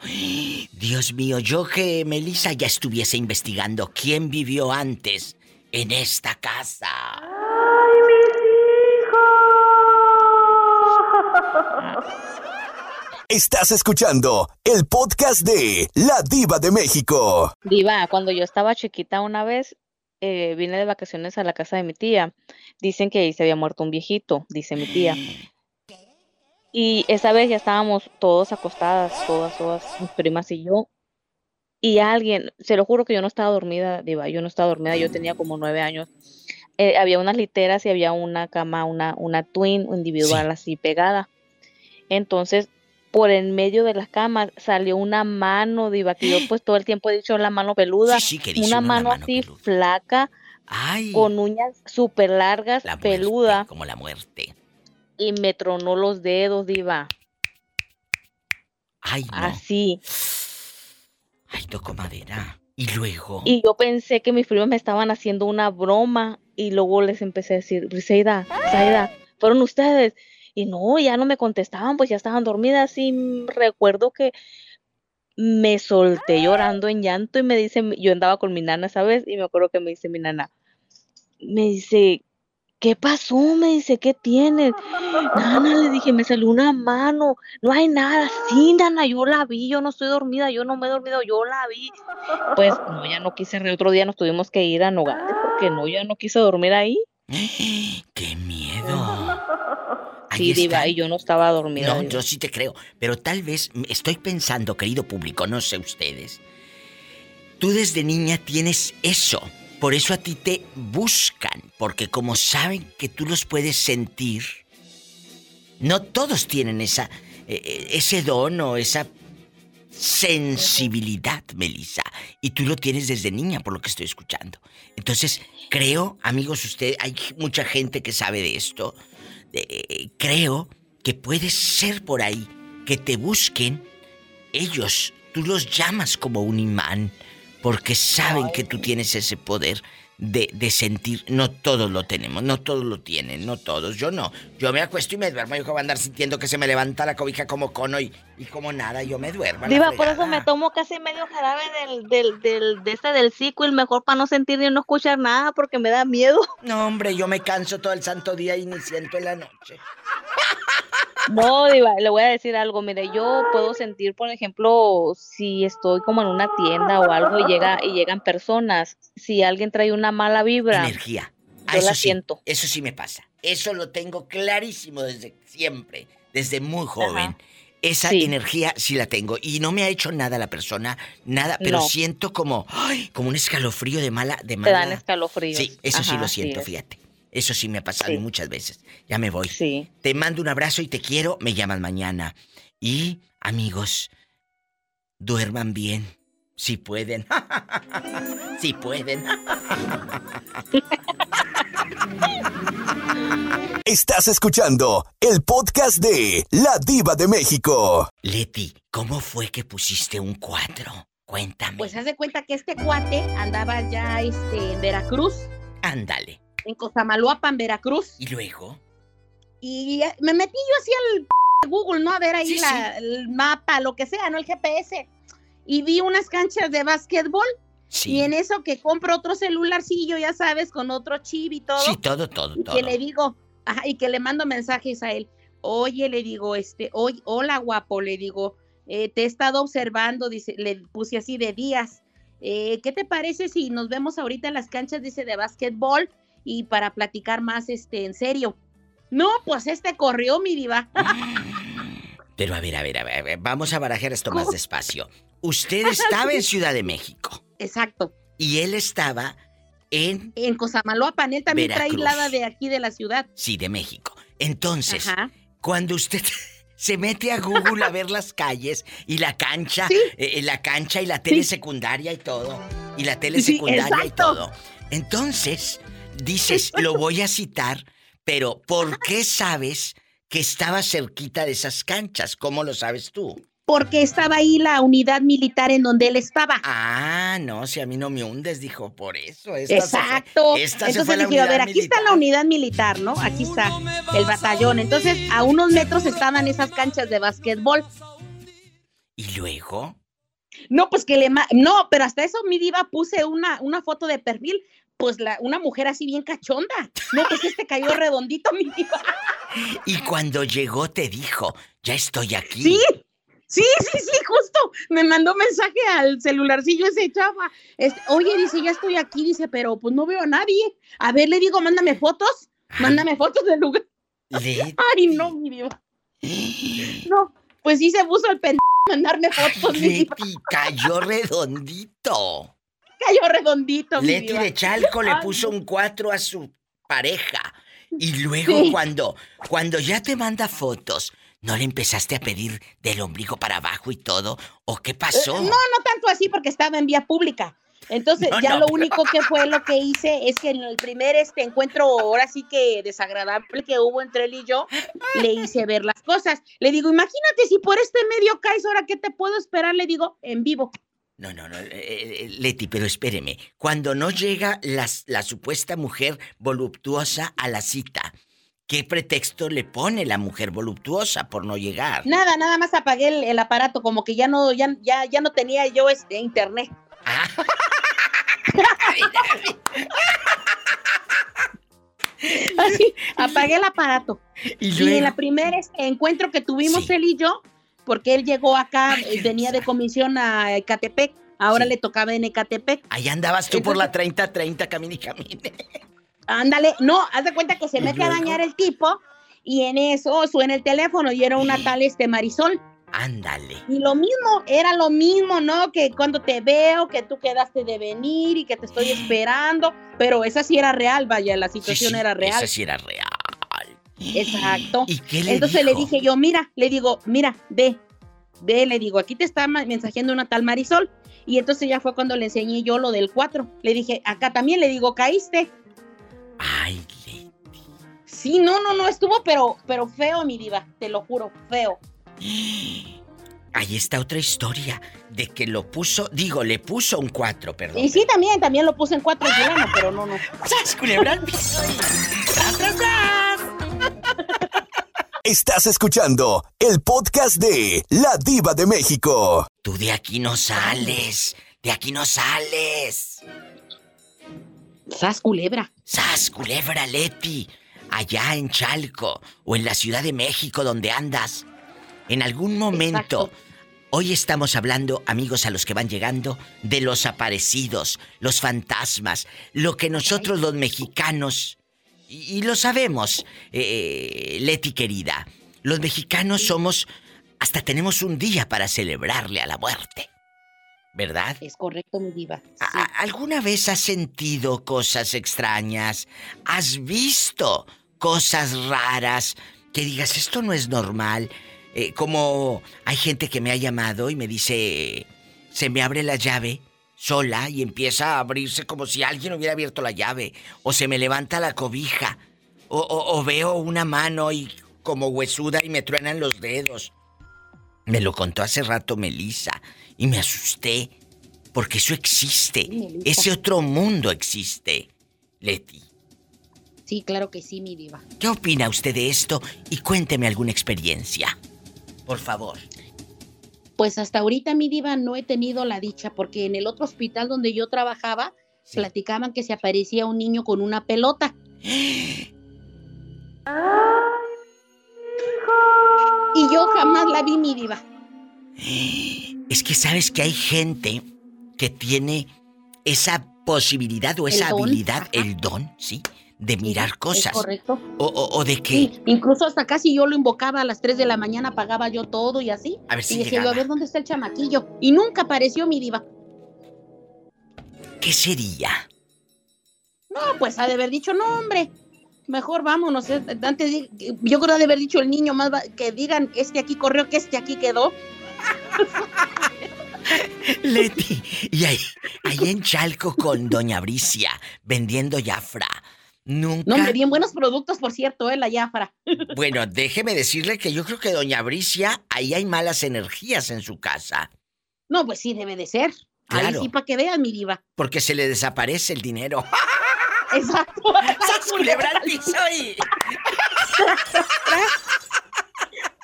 Dios mío, yo que Melissa ya estuviese investigando quién vivió antes en esta casa. Estás escuchando el podcast de La Diva de México. Diva, cuando yo estaba chiquita una vez, eh, vine de vacaciones a la casa de mi tía. Dicen que ahí se había muerto un viejito, dice mi tía. Y esa vez ya estábamos todos acostadas, todas, todas, mis primas y yo. Y alguien, se lo juro que yo no estaba dormida, Diva, yo no estaba dormida, yo tenía como nueve años. Eh, había unas literas y había una cama, una, una twin individual así pegada. Entonces, por en medio de las camas salió una mano, Diva, que yo pues todo el tiempo he dicho la mano peluda. Sí, sí, que dice una mano, mano así peluda. flaca, Ay, con uñas súper largas, la muerte, peluda, como la muerte. Y me tronó los dedos, Diva. Ay, no. Así. Ay, toco madera. Y luego. Y yo pensé que mis primos me estaban haciendo una broma y luego les empecé a decir, Briseida, Briseida, fueron ustedes. Y no, ya no me contestaban, pues ya estaban dormidas y recuerdo que me solté llorando en llanto y me dice, yo andaba con mi nana, ¿sabes? Y me acuerdo que me dice mi nana, me dice, ¿qué pasó? Me dice, ¿qué tienes? Nana, le dije, me salió una mano, no hay nada, sí, nana, yo la vi, yo no estoy dormida, yo no me he dormido, yo la vi. Pues no, ya no quise, re- otro día nos tuvimos que ir a Nogales porque no, ya no quise dormir ahí. ¡Qué miedo! Ahí Sí, diva, y yo no estaba dormida. No, diva. yo sí te creo. Pero tal vez estoy pensando, querido público, no sé ustedes. Tú desde niña tienes eso. Por eso a ti te buscan. Porque como saben que tú los puedes sentir, no todos tienen esa, eh, eh, ese don o esa sensibilidad, Melissa. Y tú lo tienes desde niña, por lo que estoy escuchando. Entonces, creo, amigos, usted, hay mucha gente que sabe de esto. Eh, creo que puede ser por ahí que te busquen ellos. Tú los llamas como un imán porque saben que tú tienes ese poder de, de sentir. No todos lo tenemos, no todos lo tienen, no todos. Yo no. Yo me acuesto y me duermo. Yo voy a andar sintiendo que se me levanta la cobija como cono y, y como nada. Yo me duermo. Diva, por eso me tomo casi medio jarabe del, del, del, de este del sequel, mejor para no sentir ni no escuchar nada porque me da miedo. No, hombre, yo me canso todo el santo día y ni siento en la noche. No, Diva, le voy a decir algo. Mire, yo puedo sentir, por ejemplo, si estoy como en una tienda o algo y llega y llegan personas, si alguien trae una mala vibra, Energía. Ah, yo la sí, siento. Eso sí me pasa. Eso lo tengo clarísimo desde siempre, desde muy joven. Esa Sí. energía sí la tengo. Y no me ha hecho nada la persona, nada, pero No. siento como, ay, como un escalofrío de mala, de te mala. dan escalofríos. Sí, eso sí lo siento, fíjate. Eso sí me ha pasado Sí. muchas veces. Ya me voy. Sí. Te mando un abrazo y te quiero. Me llaman mañana. Y, amigos, duerman bien. Si pueden. si pueden. Estás escuchando el podcast de La Diva de México. Leti, ¿cómo fue que pusiste un 4? Cuéntame. Pues haz de cuenta que este cuate andaba ya este, en Veracruz, Ándale. en Cosamaloapan, Veracruz. ¿Y luego? Y eh, me metí yo así al p- Google, ¿no? A ver ahí Sí, la- el mapa, lo que sea, ¿no? El GPS. Y vi unas canchas de básquetbol. Sí. Y en eso que compro otro celularcillo, ya sabes, con otro chip y todo. Sí, todo, todo, y todo. que le digo, ajá, y que le mando mensajes a él. Oye, le digo, este, oye, hola guapo, le digo, eh, te he estado observando, dice, le puse así de días. Eh, ¿Qué te parece si nos vemos ahorita en las canchas, dice, de básquetbol y para platicar más, este, en serio? No, pues este corrió, mi diva. Pero a ver, a ver, a ver, a ver, vamos a barajar esto más despacio. Usted estaba en Ciudad de México Exacto. y él estaba en, En Cosamaloapan, él también Veracruz. trailada de aquí de la ciudad. sí, de México. Entonces, Ajá. cuando usted se mete a Google a ver las calles y la cancha, Sí. eh, la cancha y la tele Sí. secundaria y todo, y la tele Sí, secundaria y todo. Entonces, dices, lo voy a citar, pero ¿por qué sabes que estaba cerquita de esas canchas? ¿Cómo lo sabes tú? Porque estaba ahí la unidad militar en donde él estaba. Ah, no, si a mí no me hundes, dijo, por eso. Esta se fue- Exacto. esta se Entonces fue a la dije, a ver, aquí está la unidad militar, ¿no? Aquí está el batallón. Entonces, a unos metros estaban esas canchas de básquetbol. ¿Y luego? No, pues que le... ma- No, pero hasta eso, mi diva, puse una, una foto de perfil. Pues la, una mujer así bien cachonda. No, pues este cayó redondito, mi diva. Y cuando llegó te dijo, ya estoy aquí. Sí, sí, sí, sí, justo. Me mandó mensaje al celularcillo ese chava. Este, Oye, dice, ya estoy aquí, dice, pero pues no veo a nadie. A ver, le digo, mándame fotos. Mándame fotos del lugar. Leti. Ay, no, mi diva. No, pues sí se puso el pendejo a mandarme fotos. Leti cayó redondito. Cayó redondito, mi Leti diva. de Chalco le Ay, puso un 4 a su pareja. Y luego Sí. cuando, cuando ya te manda fotos, ¿no le empezaste a pedir del ombligo para abajo y todo? ¿O qué pasó? No, no tanto así porque estaba en vía pública. Entonces, No, ya no, lo pero- único que fue lo que hice es que en el primer este encuentro, ahora sí que desagradable que hubo entre él y yo, le hice ver las cosas. Le digo, imagínate si por este medio caes, ahora qué te puedo esperar, le digo, en vivo. No, no, no, eh, eh, Leti, pero espéreme. Cuando no llega las- la supuesta mujer voluptuosa a la cita, ¿qué pretexto le pone la mujer voluptuosa por no llegar? Nada, nada más apagué el, el aparato, como que ya no, ya, ya, ya no tenía yo este internet. Ah. Así, apagué el aparato. y Y en la primera este encuentro que tuvimos Sí. él y yo, porque él llegó acá, Ay, venía de comisión a Ecatepec, ahora Sí. le tocaba en Ecatepec. ahí andabas tú por la 30-30, camine y camine. Ándale, no, haz de cuenta que se ¿Y mete a dañar el tipo y en eso suena el teléfono y era una tal este Marisol. Ándale. Y lo mismo, era lo mismo, ¿no? Que cuando te veo, que tú quedaste de venir y que te estoy esperando, pero esa sí era real, vaya, la situación sí, era real. Esa sí era real. Exacto. ¿Y qué le Entonces le dije yo, mira, le digo, mira, ve, ve, le digo, aquí te está mensajeando una tal Marisol. Y entonces ya fue cuando le enseñé yo lo del 4. Le dije, acá también le digo, caíste. Ay, Leti. Sí, no, no, no, estuvo, pero, pero feo, mi diva, te lo juro, feo. Ahí está otra historia de que lo puso, digo, le puso un 4, perdón. Y sí, también, también lo puse en 4 en fulano, pero no, no. ¡Sas, culebra tras, tras! Estás escuchando el podcast de La Diva de México. Tú de aquí no sales. De aquí no sales. Sas culebra. ¡Sas, culebra, Leti! Allá en Chalco o en la Ciudad de México donde andas. En algún momento. Exacto. Hoy estamos hablando, amigos a los que van llegando, de los aparecidos, los fantasmas, lo que nosotros los mexicanos, y, y lo sabemos, eh, Leti querida, los mexicanos somos, hasta tenemos un día para celebrarle a la muerte, ¿verdad? Es correcto, mi diva. Sí. ¿A- a- ¿Alguna vez has sentido cosas extrañas? ¿Has visto cosas raras que digas, esto no es normal? Eh, como hay gente que me ha llamado y me dice, se me abre la llave sola y empieza a abrirse como si alguien hubiera abierto la llave. O se me levanta la cobija. O, o- o veo una mano y como huesuda y me truenan los dedos. Me lo contó hace rato Melissa y me asusté. Porque eso existe. Sí. Ese otro mundo existe. Leti, Sí, claro que sí, mi diva. ¿qué opina usted de esto? Y cuénteme alguna experiencia. Por favor. Pues hasta ahorita, mi diva, no he tenido la dicha, porque en el otro hospital donde yo trabajaba, Sí. platicaban que se aparecía un niño con una pelota. Y yo jamás la vi, mi diva. Es que sabes que hay gente que tiene esa posibilidad o esa habilidad, ajá. el don, ¿sí? de mirar cosas. correcto. O, o, o de que. Sí, incluso hasta casi yo lo invocaba a las 3 de la mañana, pagaba yo todo y así. A ver si y llegaba. a ver dónde está el chamaquillo. Y nunca apareció mi diva. ¿Qué sería? No, pues ha de haber dicho, no, hombre. Mejor vámonos. eh, Antes, yo creo ha de haber dicho el niño más que digan, este aquí corrió, que este aquí quedó. Leti. Y ahí, ahí en Chalco con Doña Bricia, vendiendo Jafra. Nunca. No, bien buenos productos, por cierto, eh, la Jafra. Bueno, déjeme decirle que yo creo que Doña Bricia, ahí hay malas energías en su casa. No, pues sí, debe de ser. Ahí sí, para que vean, mi diva. Porque se le desaparece el dinero. Exacto. ¡Sas, culebra al piso y-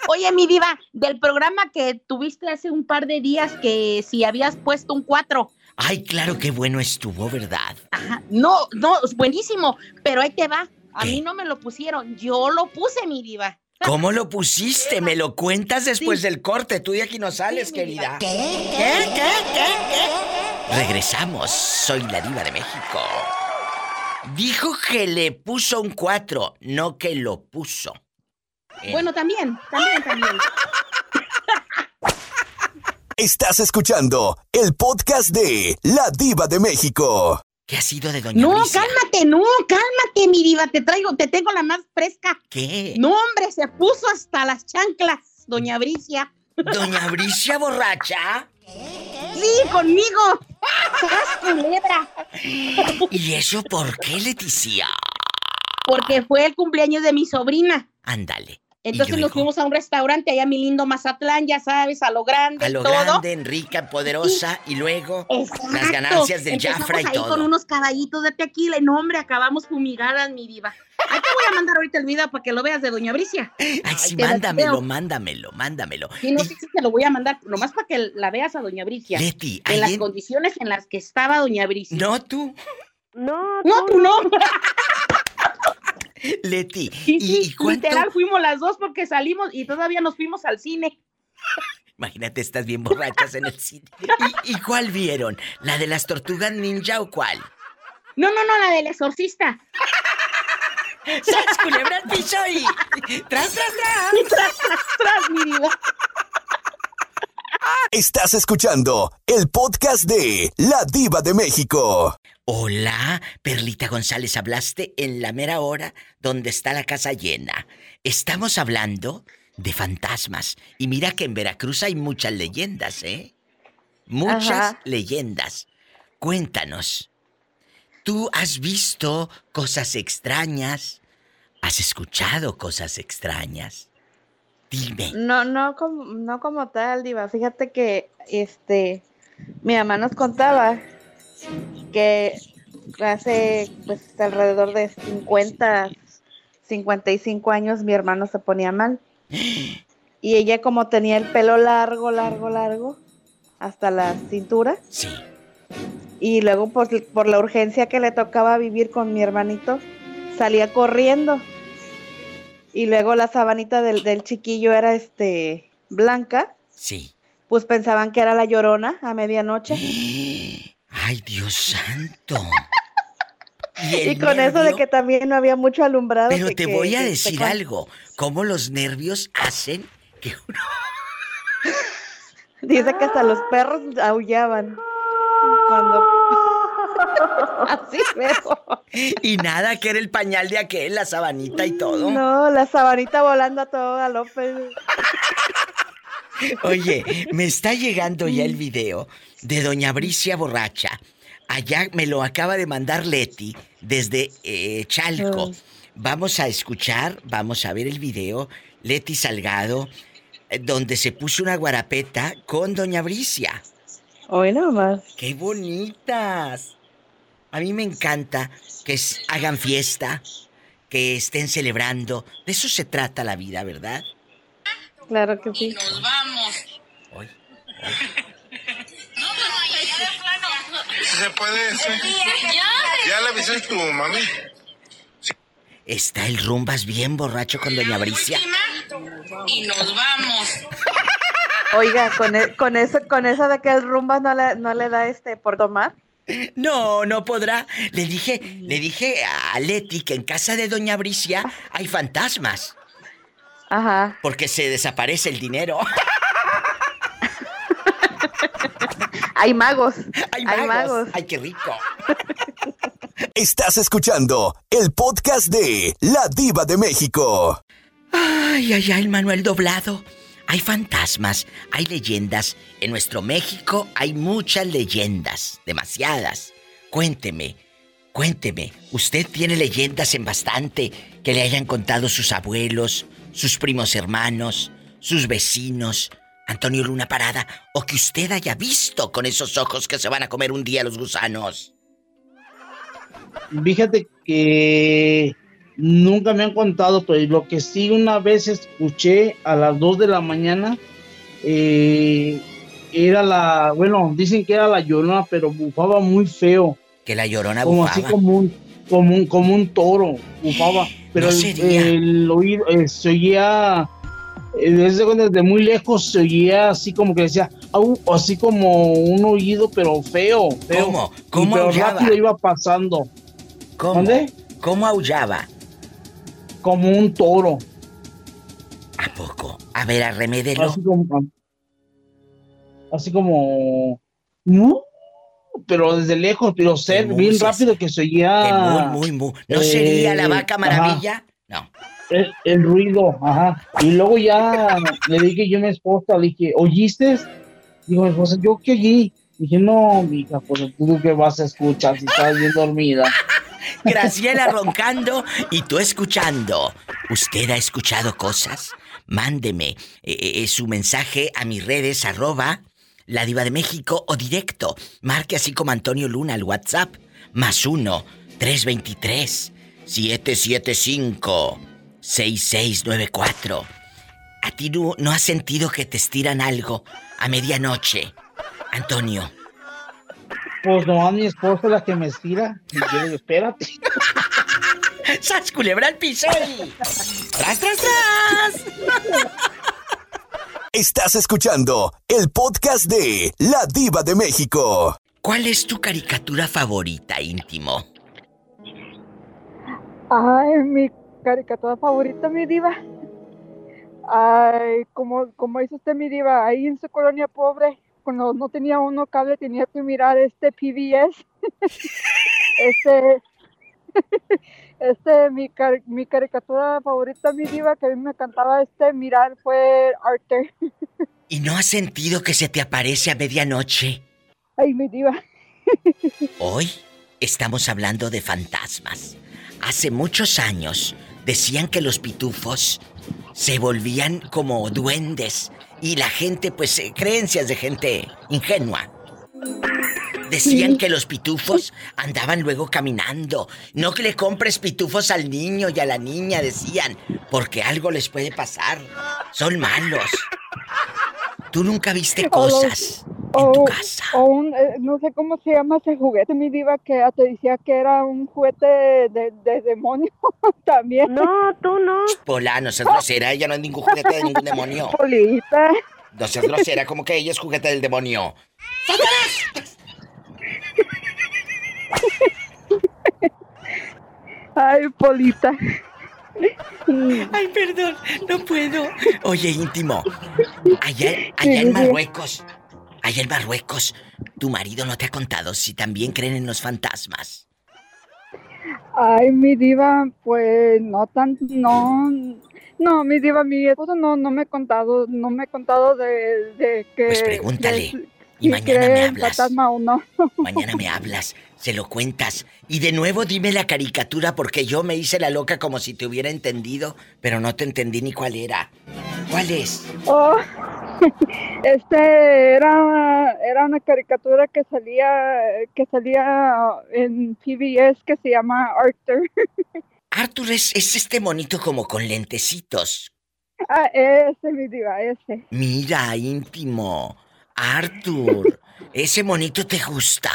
Oye, mi diva, del programa que tuviste hace un par de días, que si habías puesto un 4. Ay, claro que bueno estuvo, ¿verdad? Ajá. No, no, es buenísimo, pero ahí te va. A ¿Qué? mí no me lo pusieron, yo lo puse, mi diva. ¿Cómo lo pusiste? ¿Me lo cuentas después Sí. del corte? Tú de aquí no sales, Sí, querida. diva. ¿Qué? ¿Qué? ¿Qué? ¿Qué? Regresamos. Soy la diva de México. Dijo que le puso un 4, no que lo puso. Eh, Bueno, también, también, también. Estás escuchando el podcast de La Diva de México. ¿Qué ha sido de Doña No, cálmate, no, cálmate, mi diva, te traigo, te tengo la más fresca. ¿Qué? No, hombre, se puso hasta las chanclas, doña Bricia. ¿Doña Bricia borracha? Sí, conmigo. ¡Sas, culebra! ¿Y eso por qué, Leticia? Porque fue el cumpleaños de mi sobrina. Ándale. Entonces nos fuimos a un restaurante allá, mi lindo Mazatlán, ya sabes, a lo grande A lo todo. grande, en rica, poderosa, y luego Exacto. las ganancias del Jafra y ahí todo. con unos caballitos de tequila no, hombre, acabamos fumigadas, mi diva. Ahí te voy a mandar ahorita el video para que lo veas de Doña Bricia. Ay, sí, mándamelo, mándamelo, mándamelo. Sí, no Y- sé si te lo voy a mandar, nomás para que la veas a Doña Bricia. Leti, en las en- condiciones en las que estaba Doña Bricia. No tú, No, No, tú no. Leti. Sí, ¿Y, sí, y cuánto? literal fuimos las dos porque salimos y todavía nos fuimos al cine. Imagínate, estás bien borrachas en el cine. ¿Y, y cuál vieron? ¿La de las tortugas ninja o cuál? No, no, no, la del exorcista. ¡Sas, culebra al piso y... ¡Tras, tras, tras! Tras, tras, tras, mi diva. Estás escuchando el podcast de La Diva de México. Hola, Perlita González, hablaste en la mera hora donde está la casa llena. Estamos hablando de fantasmas. Y mira que en Veracruz hay muchas leyendas, ¿eh? Muchas Ajá. leyendas. Cuéntanos. ¿Tú has visto cosas extrañas? ¿Has escuchado cosas extrañas? Dime. No, no como, no como tal, Diva. Fíjate que este mi mamá nos contaba que hace pues alrededor de 50, 55 años mi hermano se ponía mal. Y ella como tenía el pelo largo, largo, largo, hasta la cintura, Sí. y luego por, por la urgencia que le tocaba vivir con mi hermanito, salía corriendo. Y luego la sabanita del, del chiquillo era este blanca, Sí. pues pensaban que era la llorona a medianoche. Ay, Dios santo. Y, con eso de que también no había mucho alumbrado. Pero que- te que- voy a decir algo. ¿Cómo los nervios hacen que uno... Dice que hasta los perros aullaban. Cuando. Así veo. Y nada, que era el pañal de aquel, la sabanita y todo. No, la sabanita volando a todo galope. Oye, me está llegando ya el video de Doña Bricia Borracha. Allá me lo acaba de mandar Leti desde eh, Chalco. Vamos a escuchar, vamos a ver el video. Leti Salgado, eh, donde se puso una guarapeta con Doña Bricia. Hoy nomás. ¡Qué bonitas! A mí me encanta que hagan fiesta, que estén celebrando. De eso se trata la vida, ¿verdad? Claro que sí. Hoy. Si se puede, sí. Ya le avisé a tu mami. Está el rumbas bien borracho con Doña Bricia. y nos vamos. Oiga, con, e- con eso, con eso de que el rumba no le, no le da este por tomar. No, no podrá. Le dije, le dije a Leti que en casa de Doña Bricia hay fantasmas. Ajá. Porque se desaparece el dinero. Hay magos. Hay Hay magos. magos. Ay, qué rico. Estás escuchando el podcast de La Diva de México. Ay, ay, ay, Manuel doblado. Hay fantasmas, hay leyendas. En nuestro México hay muchas leyendas, demasiadas. Cuénteme, cuénteme, ¿usted tiene leyendas en bastante que le hayan contado sus abuelos, sus primos hermanos, sus vecinos, Antonio Luna Parada, o que usted haya visto con esos ojos que se van a comer un día los gusanos? Fíjate que nunca me han contado, pero lo que sí una vez escuché a las 2 de la mañana, eh, era la, bueno, dicen que era la llorona, pero bufaba muy feo. Que la llorona como bufaba. así como un, como un, como un toro, bufaba. Pero No el, el oído eh, se oía, desde, desde muy lejos se oía así como que decía, "Au", así como un oído, pero feo, feo. ¿Cómo? ¿Cómo pero aullaba? rápido iba pasando. ¿Cómo? ¿Dónde? ¿Cómo aullaba? Como un toro. ¿A poco? A ver, arremédelo. Así como. Así como. Pero desde lejos, pero ser bien rápido que se oía. Muy, muy, muy. ¿No sería la eh, vaca ajá, maravilla? No. El, ruido, ajá. Y luego ya le dije yo a mi esposa, le dije, ¿oíste? Dijo mi esposa, ¿yo qué oí? Dije, no, mija, pues tú qué vas a escuchar si estás bien dormida. Graciela roncando y tú escuchando. ¿Usted ha escuchado cosas? Mándeme eh, eh, su mensaje a mis redes arroba la diva de México o directo. Marque así como Antonio Luna al WhatsApp. Más uno, 323 775 6694. ¿A ti no, no has sentido que te estiran algo a medianoche? Antonio. Pues no, a mi esposa es la que me estira. Y yo le digo, espérate. ¡Sas culebra al piso y... ¡Tras, tras, tras! Estás escuchando el podcast de La Diva de México. ¿Cuál es tu caricatura favorita, íntimo? Ay, mi caricatura favorita, mi diva. Ay, como, como dice usted, mi diva, ahí en su colonia pobre, cuando no tenía uno cable, tenía que mirar este PBS. este, este, mi, car- mi caricatura favorita, mi diva, que a mí me encantaba este mirar fue Arthur. ¿Y no has sentido que se te aparece a medianoche? Ay, mi diva. Hoy estamos hablando de fantasmas. Hace muchos años decían que los pitufos se volvían como duendes y la gente, pues, eh, creencias de gente ingenua. Decían que los pitufos andaban luego caminando. No que le compres pitufos al niño y a la niña, decían, porque algo les puede pasar. Son malos. Tú nunca viste O los- cosas. O, o un, eh, no sé cómo se llama ese juguete, mi diva, que te decía que era un juguete de, de demonio también. No, tú no. Pola, no seas grosera, ella no es ningún juguete de ningún demonio. Polita. No seas grosera, como que ella es juguete del demonio. Ay, Polita. Ay, perdón, no puedo. Oye, íntimo, allá, allá en Marruecos, allá en Marruecos, tu marido no te ha contado si también creen en los fantasmas. Ay, mi diva, pues no tan, no, no, mi diva, mi esposo no, no me ha contado, no me ha contado de, de que. Pues pregúntale, de y mañana me hablas. fantasma o no. Mañana me hablas, se lo cuentas. Y de nuevo dime la caricatura porque yo me hice la loca como si te hubiera entendido, pero no te entendí ni cuál era. ¿Cuál es? Oh, este era, era una caricatura que salía, que salía en PBS que se llama Arthur. Arthur es, es este monito como con lentecitos. Ah, ese, mi diva, ese. Mira, íntimo. Arthur, ese monito te gusta.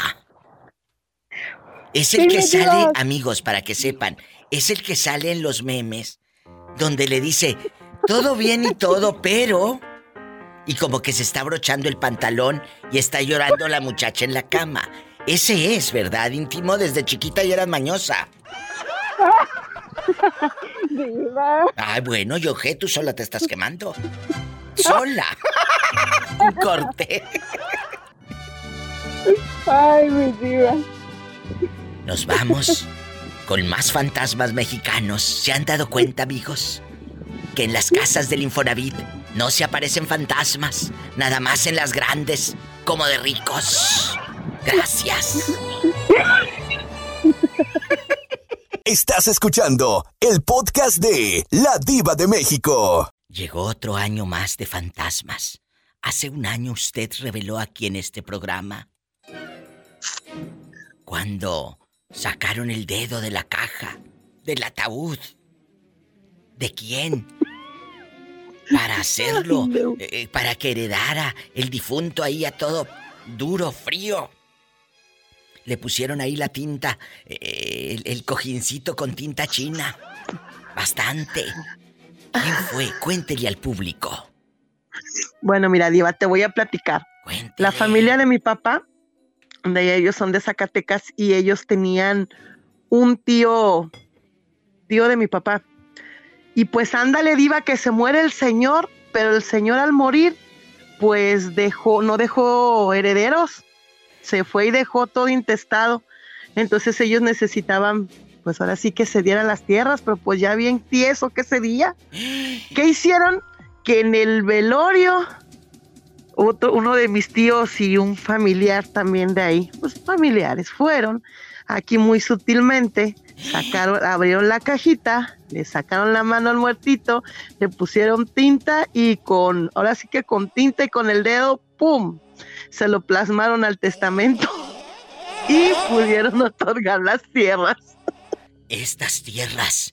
Es el Sí, que sale, Dios. amigos, para que sepan, es el que sale en los memes donde le dice, todo bien y todo, pero... Y como que se está abrochando el pantalón y está llorando la muchacha en la cama. Ese es, ¿verdad? Íntimo desde chiquita y eras mañosa. Diva. Ay, bueno, yo qué, tú sola te estás quemando. Sola. Un corte. Ay, mi diva. Nos vamos con más fantasmas mexicanos. ¿Se han dado cuenta, amigos? Que en las casas del Infonavit no se aparecen fantasmas, nada más en las grandes, como de ricos. Gracias. Estás escuchando el podcast de La Diva de México. Llegó otro año más de fantasmas. Hace un año usted reveló aquí en este programa cuando sacaron el dedo de la caja, del ataúd. ¿De quién? Para hacerlo, eh, para que heredara el difunto ahí a todo duro, frío. Le pusieron ahí la tinta, eh, el, el cojincito con tinta china. Bastante. ¿Quién fue? Cuéntele al público. Bueno, mira, Diva, te voy a platicar. La familia de mi papá, de ellos son de Zacatecas y ellos tenían un tío, tío de mi papá. Y pues ándale, Diva, que se muere el señor, pero el señor al morir, pues dejó, no dejó herederos, se fue y dejó todo intestado. Entonces ellos necesitaban, pues ahora sí que se dieran las tierras, pero pues ya bien tieso que ese día. ¿Qué hicieron? Que en el velorio, otro, uno de mis tíos y un familiar también de ahí, pues familiares fueron, aquí muy sutilmente, sacaron, abrieron la cajita, le sacaron la mano al muertito, le pusieron tinta y con, ahora sí que con tinta y con el dedo, ¡pum! Se lo plasmaron al testamento y pudieron otorgar las tierras. Estas tierras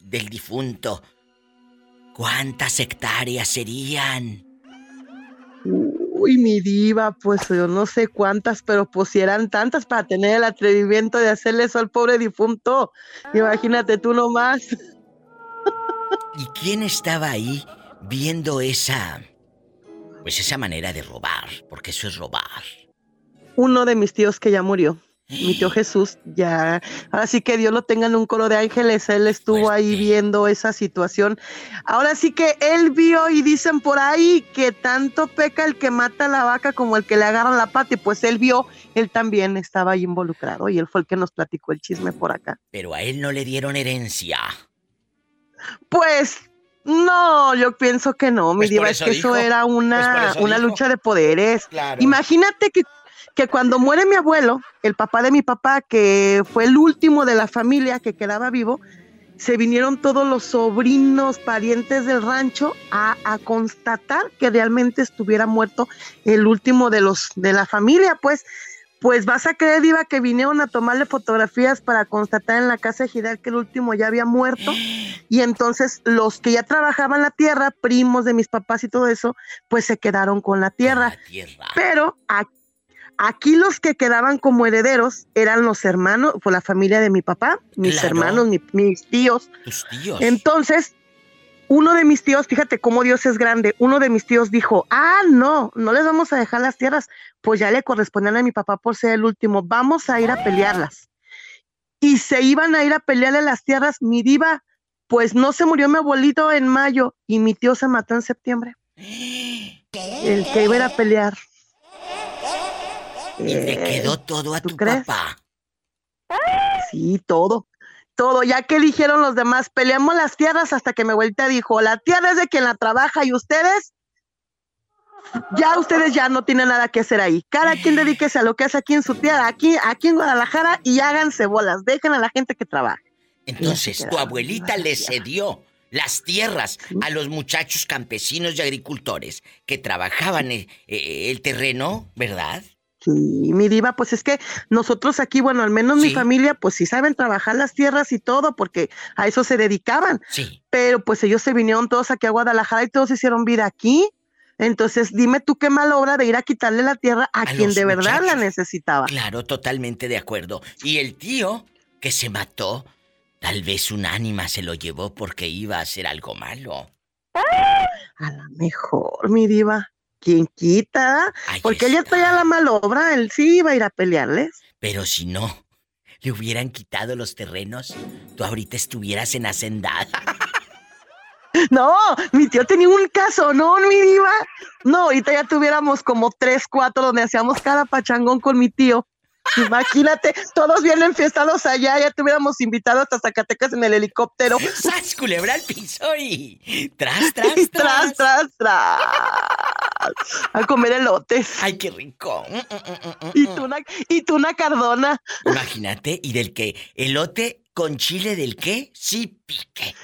del difunto, ¿cuántas hectáreas serían? Uy, mi diva, pues yo no sé cuántas, pero pues si eran tantas para tener el atrevimiento de hacerle eso al pobre difunto. Imagínate tú nomás. ¿Y quién estaba ahí viendo esa... Pues esa manera de robar? Porque eso es robar. Uno de mis tíos que ya murió. Mi tío Jesús, ya, ahora sí que Dios lo tenga en un coro de ángeles, él estuvo ahí viendo esa situación. Ahora sí que él vio y dicen por ahí que tanto peca el que mata a la vaca como el que le agarran la pata, y pues él vio, él también estaba ahí involucrado y él fue el que nos platicó el chisme por acá. Pero a él no le dieron herencia. Pues no, yo pienso que no, mi Pues diva, es que dijo. eso era Pues una, eso una dijo. lucha de poderes. Claro. Imagínate que, que cuando muere mi abuelo, el papá de mi papá, que fue el último de la familia que quedaba vivo, se vinieron todos los sobrinos, parientes del rancho a, a constatar que realmente estuviera muerto el último de los de la familia, pues. Pues vas a creer, Diva, que vinieron a tomarle fotografías para constatar en la casa de Gidal que el último ya había muerto. Y entonces los que ya trabajaban la tierra, primos de mis papás y todo eso, pues se quedaron con la tierra. Pero a- aquí los que quedaban como herederos eran los hermanos, pues la familia de mi papá, mis Claro. hermanos, mi- mis tíos. Tus tíos. Entonces, uno de mis tíos, fíjate cómo Dios es grande, uno de mis tíos dijo, ah, no, no les vamos a dejar las tierras, pues ya le correspondían a mi papá por ser el último, vamos a ir a pelearlas. Y se iban a ir a pelearle las tierras, mi diva, pues no se murió mi abuelito en mayo y mi tío se mató en septiembre. El que iba a ir a pelear. Y le Eh, quedó todo a ¿tú tu crees? papá. Sí, todo. Todo, ya que dijeron los demás, peleamos las tierras hasta que mi abuelita dijo, la tierra es de quien la trabaja y ustedes, ya ustedes ya no tienen nada que hacer ahí. Cada quien dedíquese a lo que hace aquí en su tierra, aquí, aquí en Guadalajara y háganse bolas, dejen a la gente que trabaje. Entonces, tu abuelita le cedió las tierras a los muchachos campesinos y agricultores que trabajaban eh, eh, el terreno, ¿verdad? Sí, mi diva, pues es que nosotros aquí, bueno, al menos mi familia, pues sí saben trabajar las tierras y todo, porque a eso se dedicaban. Sí. Pero pues ellos se vinieron todos aquí a Guadalajara y todos hicieron vida aquí. Entonces, dime tú qué mala obra de ir a quitarle la tierra a, A quien de verdad la necesitaba. Claro, totalmente de acuerdo. Y el tío que se mató, tal vez un ánima se lo llevó porque iba a hacer algo malo. A lo mejor, mi diva. ¿Quién quita? Porque él ya traía la mala obra, él sí iba a ir a pelearles. Pero si no le hubieran quitado los terrenos, tú ahorita estuvieras en hacendada. No, mi tío tenía un caso, ¿no, mi diva? No, ahorita ya tuviéramos como tres, cuatro donde hacíamos cada pachangón con mi tío. Imagínate, todos bien enfiestados allá, ya tuviéramos invitado hasta Zacatecas en el helicóptero. ¡Sas, culebra al piso y tras, tras, tras! tras, tras, tras. A comer elotes. ¡Ay, qué rico! Y tú una, y tú una cardona. Imagínate, y del que elote con chile del qué? Sí pique.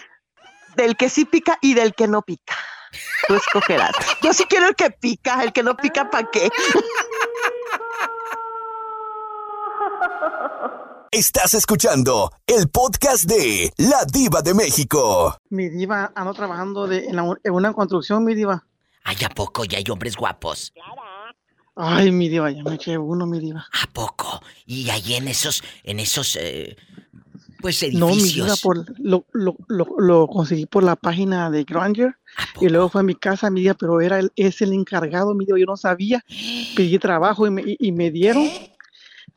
Del que sí pica y del que no pica. Tú escogerás. Yo sí quiero el que pica, el que no pica, ¿para qué? Estás escuchando el podcast de La Diva de México. Mi diva, ando trabajando de, en, la- en una construcción, mi diva. Ay, ¿a poco ya hay hombres guapos? Ay, mi diva, ya me eché uno, mi diva. ¿A poco? Y ahí en esos, en esos, eh, pues No, mi diva, edificios. por, lo, lo, lo, lo conseguí por la página de Granger y luego fue a mi casa, mi diva, pero era el, es el encargado, mi diva, yo no sabía. Pedí trabajo y me, y, y me dieron.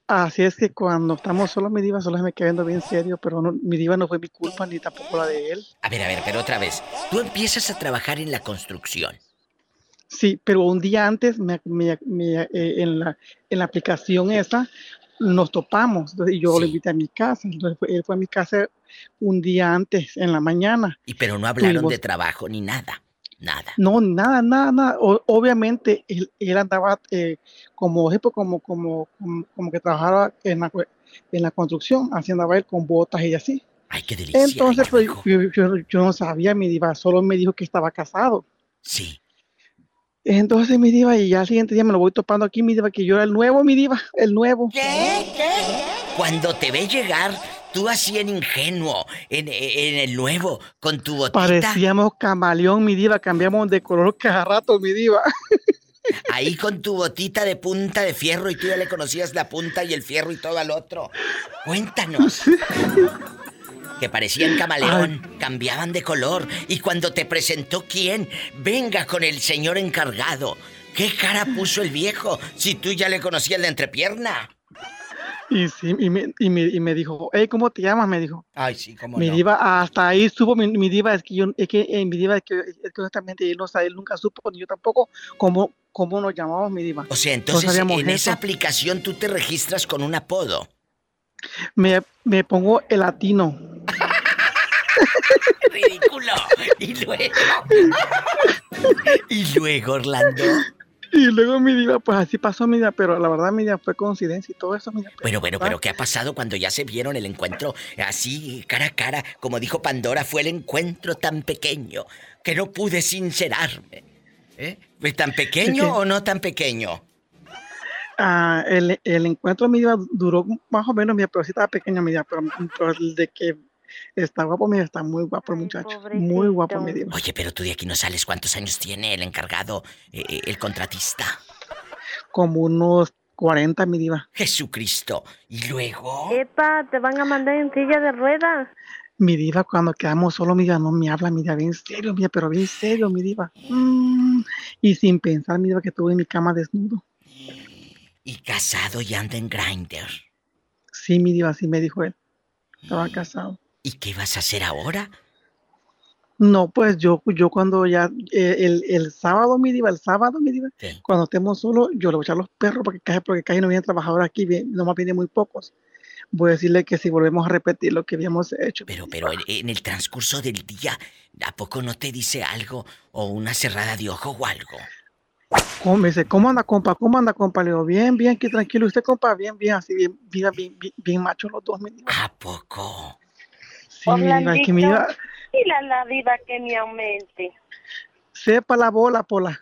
Así es que cuando estamos solos, mi diva, solo me quedé viendo bien serio, pero no, mi diva no fue mi culpa ni tampoco la de él. A ver, a ver, pero otra vez. Tú empiezas a trabajar en la construcción. Sí, pero un día antes me- me- me, eh, en, la, en la aplicación esa nos topamos y yo lo invité a mi casa. Entonces fue- él fue a mi casa un día antes, en la mañana. Y pero no hablaron Tuvimos- de trabajo ni nada. Nada. No, nada, nada, nada. O- obviamente él, él andaba eh, como, como, como, como, como que trabajaba en la, en la construcción, así andaba él con botas y así. Ay, qué delicia. Entonces, pues, yo, yo- yo no sabía, mi diva, solo me dijo que estaba casado. Sí. Entonces, mi diva, y ya al siguiente día me lo voy topando aquí, mi diva, que yo era el nuevo, mi diva, el nuevo. Cuando te ve llegar, tú así en ingenuo, en, en el nuevo, con tu botita. Parecíamos camaleón, mi diva, cambiamos de color cada rato, mi diva. Ahí con tu botita de punta de fierro y tú ya le conocías la punta y el fierro y todo al otro. Cuéntanos. Que parecían camaleón, cambiaban de color. Y cuando te presentó quién, venga con el señor encargado. ¿Qué cara puso el viejo si tú ya le conocías la entrepierna? Y sí, y me, y me, y me dijo, hey, ¿cómo te llamas? Me dijo. Ay, sí, cómo Mi no. diva, hasta ahí supo mi, mi diva, es que yo, es que eh, mi diva, es que, es que honestamente él, no sabe, él nunca supo, ni yo tampoco, cómo, cómo nos llamamos mi diva. O sea, entonces en esa aplicación tú te registras con un apodo. Me, me pongo el latino. Ridículo. Y luego. y luego, Orlando. Y luego mi diva, pues así pasó mi diva, pero la verdad mi diva fue coincidencia y todo eso, mi diva. Bueno, bueno, pero ¿qué ha pasado cuando ya se vieron el encuentro así, cara a cara? Como dijo Pandora, fue el encuentro tan pequeño que no pude sincerarme. ¿Eh? ¿Fue tan pequeño o no tan pequeño? Ah, el, el encuentro mi diva duró más o menos, mi diva, pero sí estaba pequeña mi diva, pero, pero el de que está guapo, mi diva, está muy guapo el muchacho, muy guapo mi diva. Oye, pero tú de aquí no sales. ¿Cuántos años tiene el encargado, eh, eh, el contratista? Como unos 40 mi diva. Jesucristo. Y luego. Epa, te van a mandar en silla de ruedas. Mi diva, cuando quedamos solos, mi diva, no me habla, mi diva, bien serio, mi diva, pero bien serio, mi diva. Mm, y sin pensar, mi diva, que estuve en mi cama desnudo. Y casado y anda en Grinder. Sí, mi diva, así me dijo él. Estaba casado. ¿Y qué vas a hacer ahora? No, pues yo, yo cuando ya, eh, el, el sábado, mi diva, el sábado, mi diva, cuando estemos solos, yo le voy a echar los perros porque casi, porque casi no vienen trabajadores aquí, bien- nomás vienen muy pocos. Voy a decirle que si volvemos a repetir lo que habíamos hecho. Pero, pero en, en el transcurso del día, ¿a poco no te dice algo o una cerrada de ojo o algo? ¿Cómo, me dice, ¿cómo anda, compa? ¿Cómo anda, compa? Le digo, bien, bien, aquí tranquilo. ¿Usted, compa? Bien, bien, así, bien, bien, bien, bien, bien macho los dos, mi diva. ¿A poco? Diva, que mi diva, a la diva que me aumente. sepa la bola, pola.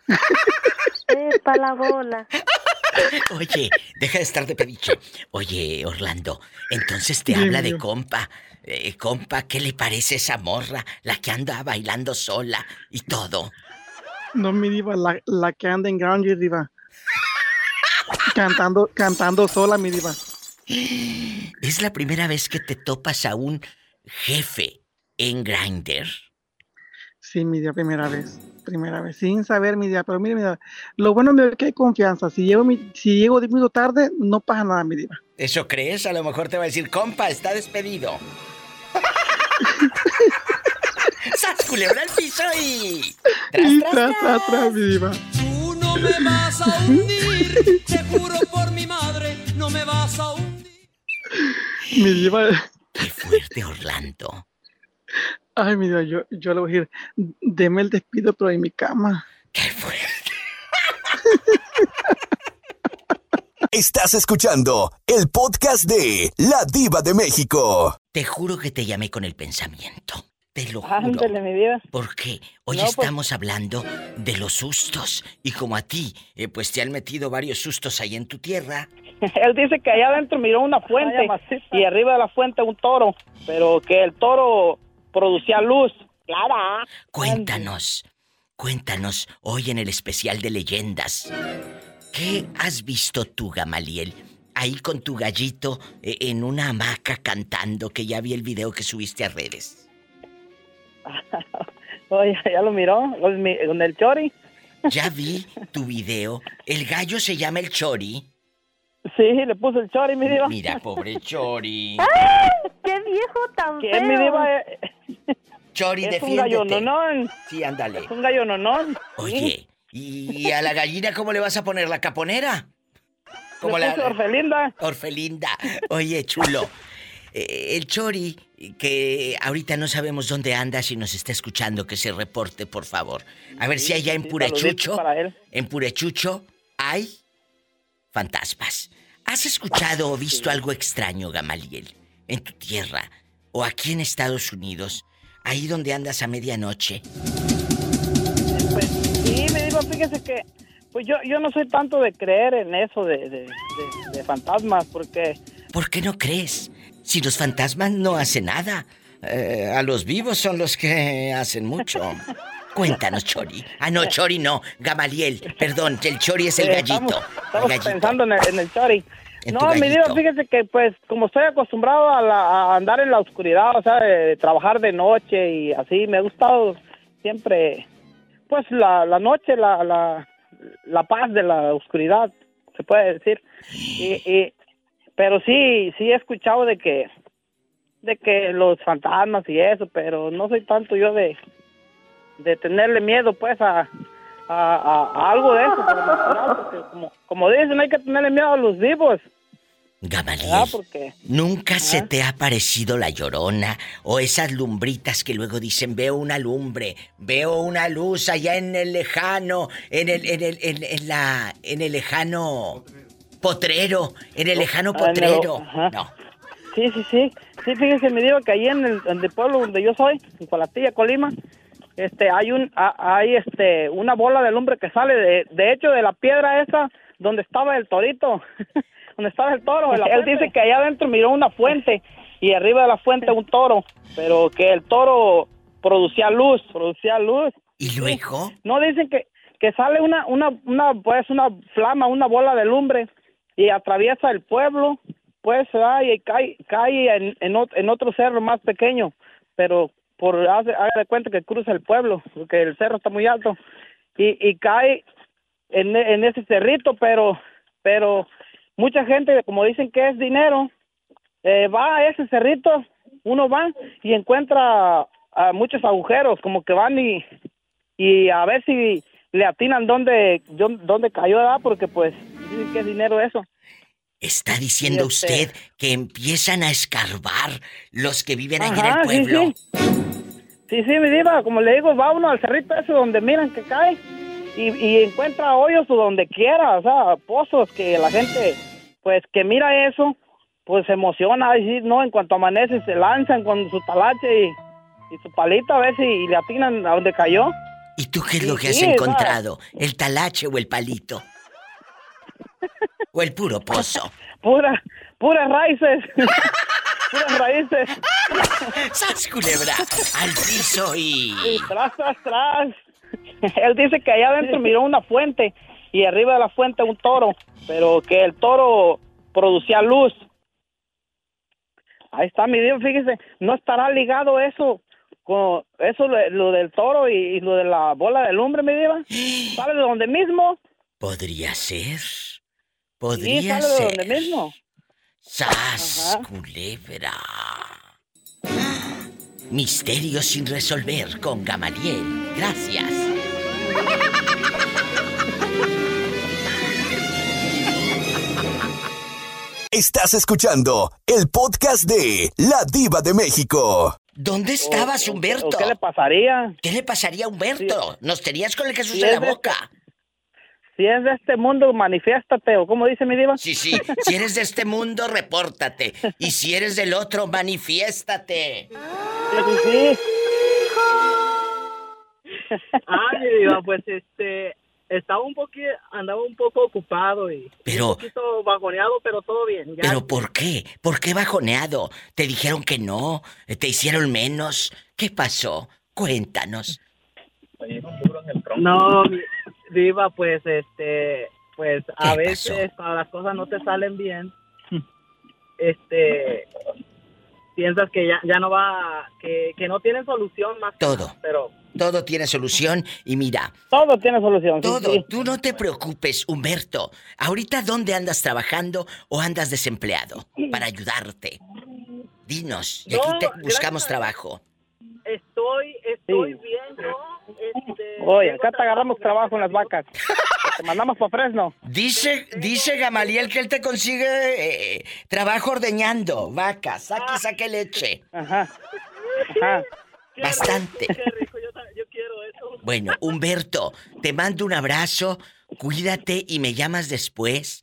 Epa, la bola. Oye, deja de estar de pediche. Oye, Orlando, entonces te habla de compa. Eh, compa, ¿qué le parece esa morra? La que anda bailando sola y todo. No, mi diva, la, la que anda en Granger, diva. Cantando, cantando sola, mi diva. ¿Es la primera vez que te topas a un jefe en Grinder? Sí, mi diva, primera vez. Primera vez, sin saber mi diva, pero mire, mi diva, lo bueno es que hay confianza. Si llego, mi- si llego 10 minutos tarde, no pasa nada, mi diva. ¿Eso crees? A lo mejor te va a decir, compa, está despedido. ¡Sas, culebra al piso y... ¡Tras, Y tras, tras, tras! tras, tras, mi diva. Tú no me vas a hundir, te juro por mi madre, no me vas a hundir. Mi diva, ¡Qué fuerte, Orlando! ay, mi diva, yo, yo le voy a decir, deme el despido, pero en mi cama. Estás escuchando el podcast de La Diva de México. Te juro que te llamé con el pensamiento. Te lo juro. Ándale, mi vida. Porque hoy No, pues- estamos hablando de los sustos. Y como a ti, eh, pues te han metido varios sustos ahí en tu tierra. Él dice que allá adentro miró una fuente y arriba de la fuente un toro, pero que el toro producía luz. Clara. Cuéntanos, cuéntanos hoy en el especial de leyendas. ¿Qué has visto tú, Gamaliel? Ahí con tu gallito eh, en una hamaca cantando, que ya vi el video que subiste a redes. Oye, ya lo miró con el chori. Ya vi tu video. El gallo se llama el Chori. Sí, le puso el chori, mi diva. Mira, pobre Chori. ¡Qué viejo tan Que feo! mi diva Chori, es un gallo nonón. Sí, ándale. Es un gallo nonón. Oye, ¿y a la gallina cómo le vas a poner la caponera? Como Le la Orfelinda. Orfelinda. Oye, chulo. Eh, el Chori, que ahorita no sabemos dónde anda, si nos está escuchando, que se reporte, por favor. A ver si allá en sí, él. en Purechucho, hay fantasmas. ¿Has escuchado o visto algo extraño, Gamaliel, en tu tierra o aquí en Estados Unidos, ahí donde andas a medianoche? Sí, me digo, fíjese que pues yo, yo no soy tanto de creer en eso de, de, de- de fantasmas, porque ¿Por qué no crees? Si los fantasmas no hacen nada. Eh, a los vivos son los que hacen mucho. Cuéntanos, Chori. Ah, no, Chori no. Gamaliel. Perdón, el Chori es el eh, gallito. estamos, El estamos gallito. pensando en el, en el chori. En no, mi gallito. fíjese que pues como estoy acostumbrado a, la- a andar en la oscuridad, o sea, de trabajar de noche y así, me ha gustado siempre, pues la, la noche, la, la, la paz de la oscuridad, se puede decir. Y, y- pero sí, sí he escuchado de que, de que los fantasmas y eso, pero no soy tanto yo de, de tenerle miedo pues a, a, a- a algo de eso, porque como, como dicen, hay que tenerle miedo a los vivos. Gamaliel. ¿Nunca se te ha parecido la llorona o esas lumbritas que luego dicen veo una lumbre, veo una luz allá en el lejano, en el, en el, en, en la, en el lejano potrero, en el lejano Ah, potrero? No. Sí, sí, sí. Sí, fíjese, me digo que ahí en el, en el pueblo donde yo soy, en Colatilla, Colima, este, hay un, a- hay este, una bola de lumbre que sale de, de hecho de la piedra esa donde estaba el torito, donde estaba el toro. Él dice que allá adentro miró una fuente y arriba de la fuente un toro, pero que el toro producía luz, producía luz. ¿Y luego? No dicen que, que sale una, una, una, pues una flama, una bola de lumbre y atraviesa el pueblo, pues ¿verdad? y cae, cae en, en, en otro cerro más pequeño, pero por hace, de cuenta que cruza el pueblo, porque el cerro está muy alto y, y cae en, ese cerrito, pero, pero mucha gente, como dicen que es dinero, eh, va a ese cerrito, uno va y encuentra ah, muchos agujeros, como que van y, y a ver si le atinan dónde dónde cayó, ¿verdad? Porque pues es dinero eso. Está diciendo Y este- usted que empiezan a escarbar los que viven allá en el sí, pueblo. Sí, sí, mi diva, como le digo, va uno al cerrito ese donde miran que cae y, y encuentra hoyos o donde quiera, o sea, pozos que la gente, pues, que mira eso, pues se emociona, y sí, no, en cuanto amanece se lanzan con su talache y, y su palito a ver si le atinan a donde cayó. ¿Y tú qué es Sí, lo que has sí, encontrado? ¿El talache o el palito? ¿O el puro pozo? Pura, puras raíces, puras raíces. ¡Sas, culebra! Al piso y... Y tras, tras, tras. Él dice que allá adentro miró una fuente y arriba de la fuente un toro, pero que el toro producía luz. Ahí está mi Dios, fíjese, no estará ligado eso con eso lo, lo del toro y, y lo de la bola de lumbre, mi diva. ¿Sale de donde mismo? Podría ser. Sí, Podría de ser. donde mismo. ¡Sas, culebra! Misterio sin resolver con Gamaliel. Gracias. Estás escuchando el podcast de La Diva de México. ¿Dónde estabas, Humberto? ¿Qué le pasaría? ¿Qué le pasaría a Humberto? Nos tenías con el Jesús Sí, en la de- boca. Si es de este mundo, manifiéstate, o como dice mi diva. Sí, sí. Si eres de este mundo, repórtate. Y si eres del otro, manifiéstate. sí. Ah, mi diva, pues este, estaba un poquito, andaba un poco ocupado y Pero- un poquito bajoneado, pero todo bien. Ya ¿Pero por qué? ¿Por qué bajoneado? ¿Te dijeron que no? ¿Te hicieron menos? ¿Qué pasó? Cuéntanos. No, mi- diva, pues este, pues a ¿Qué veces cuando las cosas no te salen bien, este, piensas que ya, ya no va, que, que no tienen solución más. que Todo. nada, Pero Todo tiene solución y mira. Todo tiene solución. Todo. sí. Tú no te preocupes, Humberto. Ahorita, ¿dónde andas trabajando o andas desempleado? Para ayudarte. Dinos, y aquí te buscamos a- trabajo. Estoy, estoy bien, yo, este, Oye, acá te agarramos trabajo en las vacas. Te mandamos para Fresno. Dice, dice Gamaliel que él te consigue eh, trabajo ordeñando vacas. Saque, Ah. saque leche. Ajá. Ajá. Bastante. qué rico, yo, ta- yo quiero eso. Bueno, Humberto, te mando un abrazo, cuídate y me llamas después.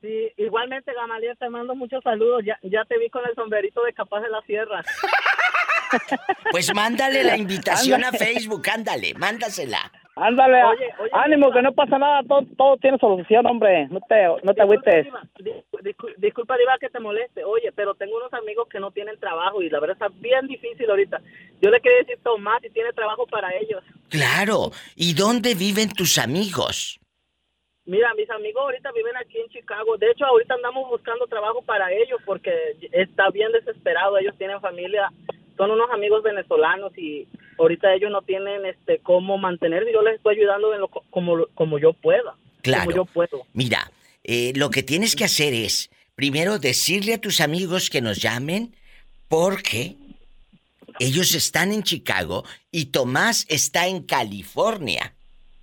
Sí, igualmente, Gamaliel, te mando muchos saludos. Ya, ya te vi con el sombrerito de Capaz de la Sierra. Pues mándale la invitación a. Facebook, ándale, mándasela. Ándale, Oye, oye, ánimo, que no pasa nada, todo, todo tiene solución, hombre. No te, no te agüites. Disculpa, disculpa, Diva, que te moleste. Oye, pero tengo unos amigos que no tienen trabajo y la verdad está bien difícil ahorita. Yo le quería decir Tomás y tiene trabajo para ellos. Claro, ¿y dónde viven tus amigos? Mira, mis amigos ahorita viven aquí en Chicago. De hecho, ahorita andamos buscando trabajo para ellos porque está bien desesperado. Ellos tienen familia, son unos amigos venezolanos y ahorita ellos no tienen este cómo mantenerse. Yo les estoy ayudando en lo, co- como, como yo pueda. Claro. Como yo puedo. Mira, eh, lo que tienes que hacer es, primero, decirle a tus amigos que nos llamen porque ellos están en Chicago y Tomás está en California.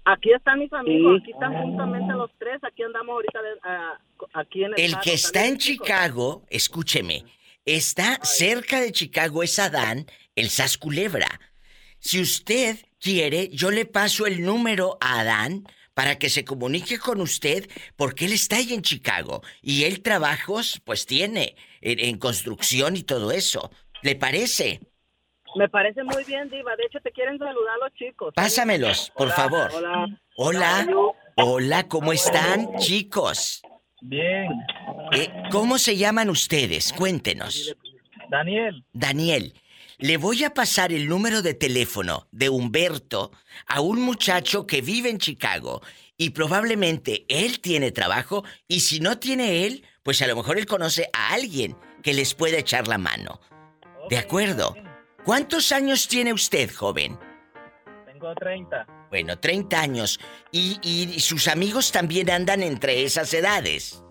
Aquí están mis amigos, aquí están justamente los tres, aquí andamos ahorita de- ah, aquí en el El que está en. Chicago, escúcheme, está cerca de Chicago, es Adán, el Sas Culebra. Si usted quiere, yo le paso el número a Adán para que se comunique con usted, porque él está ahí en Chicago y él trabajos, pues tiene en, en construcción y todo eso. ¿Le parece? Me parece muy bien, Diva. De hecho, te quieren saludar los chicos. Pásamelos, por Hola, favor. Hola. Hola, hola, ¿cómo están, chicos? Bien. Eh, ¿Cómo se llaman ustedes? Cuéntenos. Daniel. Daniel, le voy a pasar el número de teléfono de Humberto a un muchacho que vive en Chicago y probablemente él tiene trabajo y si no tiene él, pues a lo mejor él conoce a alguien que les pueda echar la mano. ¿De acuerdo? ¿Cuántos años tiene usted, joven? Tengo 30. Bueno, 30 años. Y, y sus amigos también andan entre esas edades.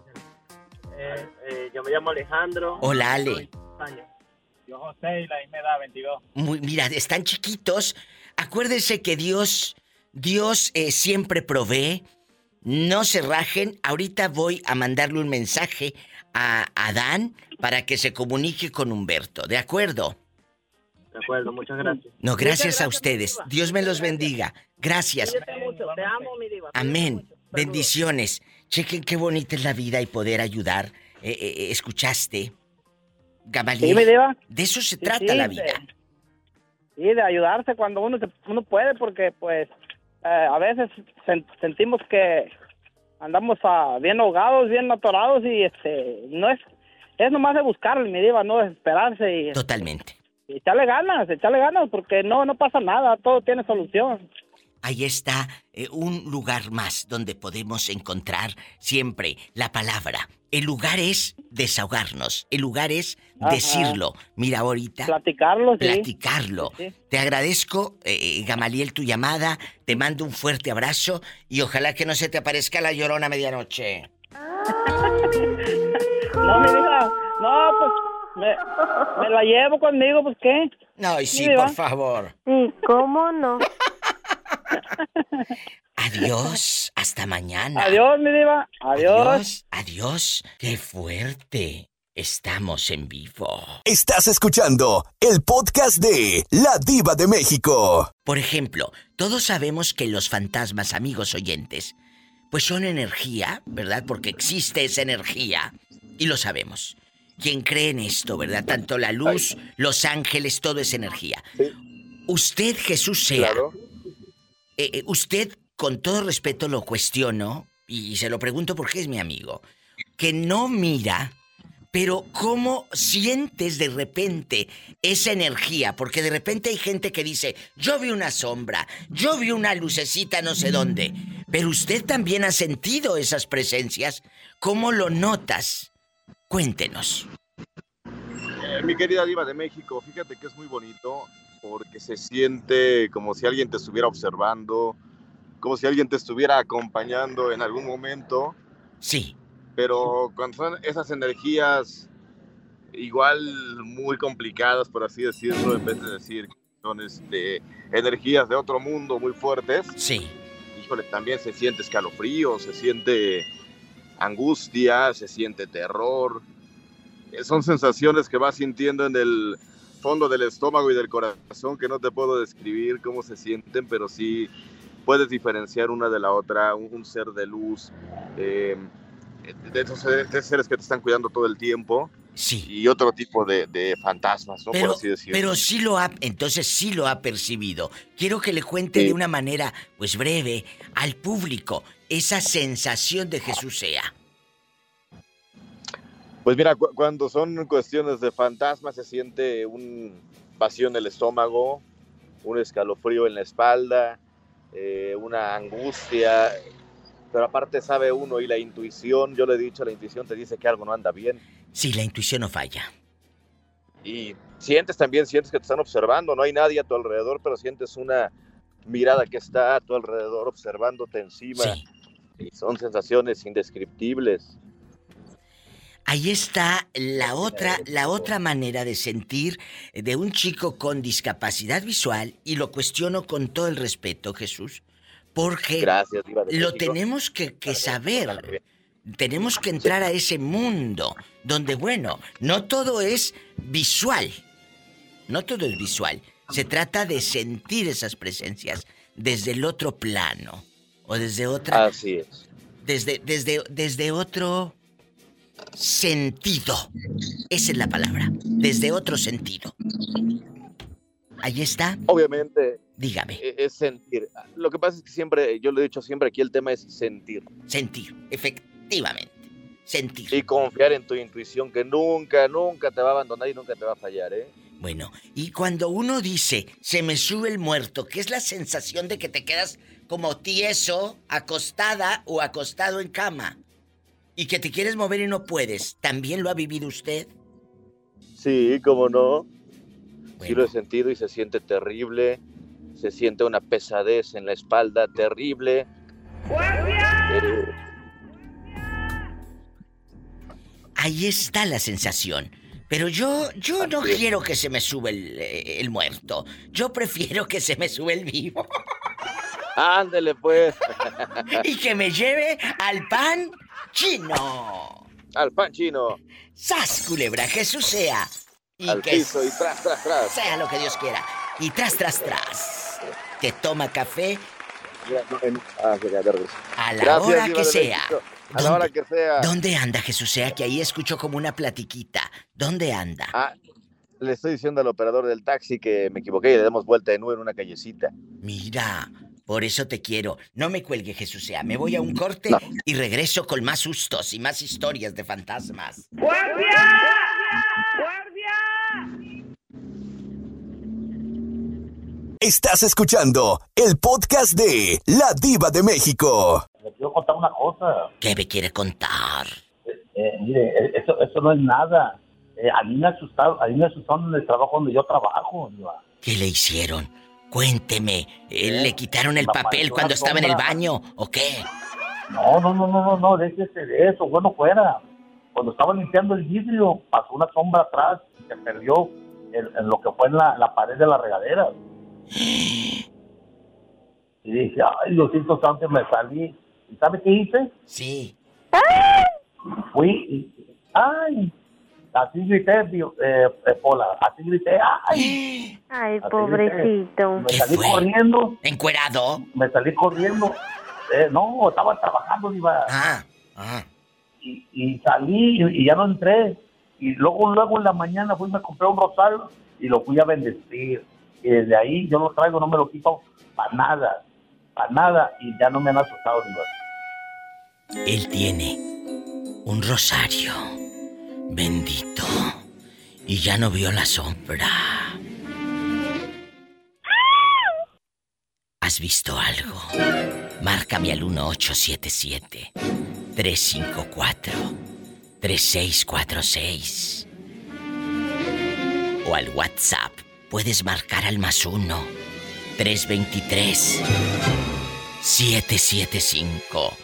Eh, eh, yo me llamo Alejandro. Hola, Ale. Años. Yo José y la misma edad, 22. Muy, mira, están chiquitos. Acuérdense que Dios, Dios eh, siempre provee. No se rajen. Ahorita voy a mandarle un mensaje a Adán para que se comunique con Humberto. ¿De acuerdo? De acuerdo, muchas gracias. No, gracias a ustedes. Dios me los bendiga. Gracias. Mucho. Te amo, mi diva. Amén. Bendiciones. Chequen qué bonita es la vida y poder ayudar. Eh, eh, eh, ¿Escuchaste? Gamaliel. Sí. De eso se Sí, trata sí, la de- vida. Sí, de ayudarse cuando uno se- uno puede, porque pues eh, a veces sen- sentimos que andamos ah, bien ahogados, bien atorados y este no es es nomás de buscarle, mi diva, no desesperarse y, Totalmente. Echarle ganas, echarle ganas, porque no no pasa nada, todo tiene solución. Ahí está eh, un lugar más donde podemos encontrar siempre la palabra, el lugar es desahogarnos, el lugar es Ajá. decirlo. Mira ahorita. Platicarlo, sí. Platicarlo. Sí. Te agradezco, eh, Gamaliel, tu llamada. Te mando un fuerte abrazo y ojalá que no se te aparezca la llorona a medianoche. No, mi hija, no, pues me, me la llevo conmigo, pues qué. No, y sí, por favor. Sí, ¿cómo no? Adiós, hasta mañana. Adiós, mi diva. Adiós. Adiós, adiós. Qué fuerte. Estamos en vivo. Estás escuchando el podcast de La Diva de México. Por ejemplo, todos sabemos que los fantasmas, amigos oyentes, pues son energía, ¿verdad? Porque existe esa energía y lo sabemos. Quien cree en esto, ¿verdad? Tanto la luz, los ángeles, todo es energía. Usted, Jesús sea, eh, eh, usted, con todo respeto, lo cuestiono y se lo pregunto porque es mi amigo, que no mira, pero ¿cómo sientes de repente esa energía? Porque de repente hay gente que dice, yo vi una sombra, yo vi una lucecita no sé dónde, pero usted también ha sentido esas presencias. ¿Cómo lo notas? Cuéntenos. Eh, mi querida diva de México, fíjate que es muy bonito porque se siente como si alguien te estuviera observando, como si alguien te estuviera acompañando en algún momento. Sí. Pero cuando son esas energías igual muy complicadas, por así decirlo, en vez de decir son este, energías de otro mundo muy fuertes. Sí. Híjole, también se siente escalofrío, se siente angustia, se siente terror. Eh, Son sensaciones que vas sintiendo en el fondo del estómago y del corazón que no te puedo describir cómo se sienten, pero sí puedes diferenciar una de la otra, un, un ser de luz, eh, de esos seres, de seres que te están cuidando todo el tiempo. Sí. Y otro tipo de, de fantasmas, ¿no? Pero, Por así decirlo. pero sí lo ha, entonces sí lo ha percibido. Quiero que le cuente de una manera, pues breve, al público esa sensación de Jesús sea. Pues mira, cu- cuando son cuestiones de fantasmas se siente un vacío en el estómago, un escalofrío en la espalda, eh, una angustia, pero aparte sabe uno y la intuición, yo le he dicho, la intuición te dice que algo no anda bien Sí, la intuición no falla. y sientes también, sientes que te están observando, no hay nadie a tu alrededor, pero sientes una mirada que está a tu alrededor observándote encima y son sensaciones indescriptibles. Ahí está la otra, la otra manera de sentir de un chico con discapacidad visual y lo cuestiono con todo el respeto, Jesús, porque Gracias, lo México. tenemos que, que saber. Tenemos que entrar a ese mundo donde, bueno, no todo es visual. No todo es visual. Se trata de sentir esas presencias desde el otro plano o desde otra Así es. desde, desde, desde otro sentido. Esa es la palabra. Desde otro sentido. Ahí está. Obviamente. Dígame. e- Es sentir. Lo que pasa es que siempre, yo lo he dicho siempre, aquí el tema es sentir. Sentir, efectivamente. Sentir. Y confiar en tu intuición que nunca, nunca te va a abandonar y nunca te va a fallar, ¿eh? Bueno, y cuando uno dice, se me sube el muerto, que es la sensación de que te quedas como tieso, acostada o acostado en cama, y que te quieres mover y no puedes, ¿también lo ha vivido usted? Sí, cómo no. Sí lo he sentido y se siente terrible. Se siente una pesadez en la espalda terrible. Eh, Ahí está la sensación. Pero yo, yo no quiero que se me sube el, eh, el muerto. Yo prefiero que se me sube el vivo. ándele pues. y que me lleve al pan chino. Al pan chino. ¡Sas, culebra! Jesús sea. Y Al que piso y tras, tras, tras. sea lo que Dios quiera. Y tras, tras, tras. Que toma café ah, a la Gracias, hora que sea. A la hora que sea. ¿Dónde anda Jesús sea? Que ahí escucho como una platiquita. ¿Dónde anda? Ah, le estoy diciendo al operador del taxi que me equivoqué y le damos vuelta de nuevo en una callecita. Mira, por eso te quiero. No me cuelgue, Jesús sea. Me voy a un corte y regreso con más sustos y más historias de fantasmas. Estás escuchando el podcast de La Diva de México. Le quiero contar una cosa. ¿Qué me quiere contar? Eh, eh, mire, eh, eso, eso no es nada. Eh, a mí me asustaron, a mí me asustaron en el trabajo donde yo trabajo, Diva. ¿Qué le hicieron? Cuénteme, ¿eh, ¿le quitaron el papel cuando estaba en el baño o qué? No, no, no, no, no, no, déjese de eso, bueno fuera. Cuando estaba limpiando el vidrio, pasó una sombra atrás y se perdió en, lo que fue en la, la pared de la regadera. Y dije, ay, Diosito Santo, me salí. ¿Y sabe qué hice? Sí. Fui y, ay, así grité, Dio- eh, eh, Pola, así grité, ay. Ay, Así pobrecito. Me salí corriendo. ¿Encuerado? Me salí corriendo. Eh, no, estaba trabajando, iba. Ah, Y, y salí y, y ya no entré. Y luego, luego en la mañana fui, me compré un rosario y lo fui a bendecir. Y desde ahí yo lo traigo, no me lo quito para nada. Para nada. Y ya no me han asustado, Diva. Él tiene un rosario bendito y ya no vio la sombra. ¿Has visto algo? Márcame al 1877 354 3646 o al WhatsApp puedes marcar al más 1 323 775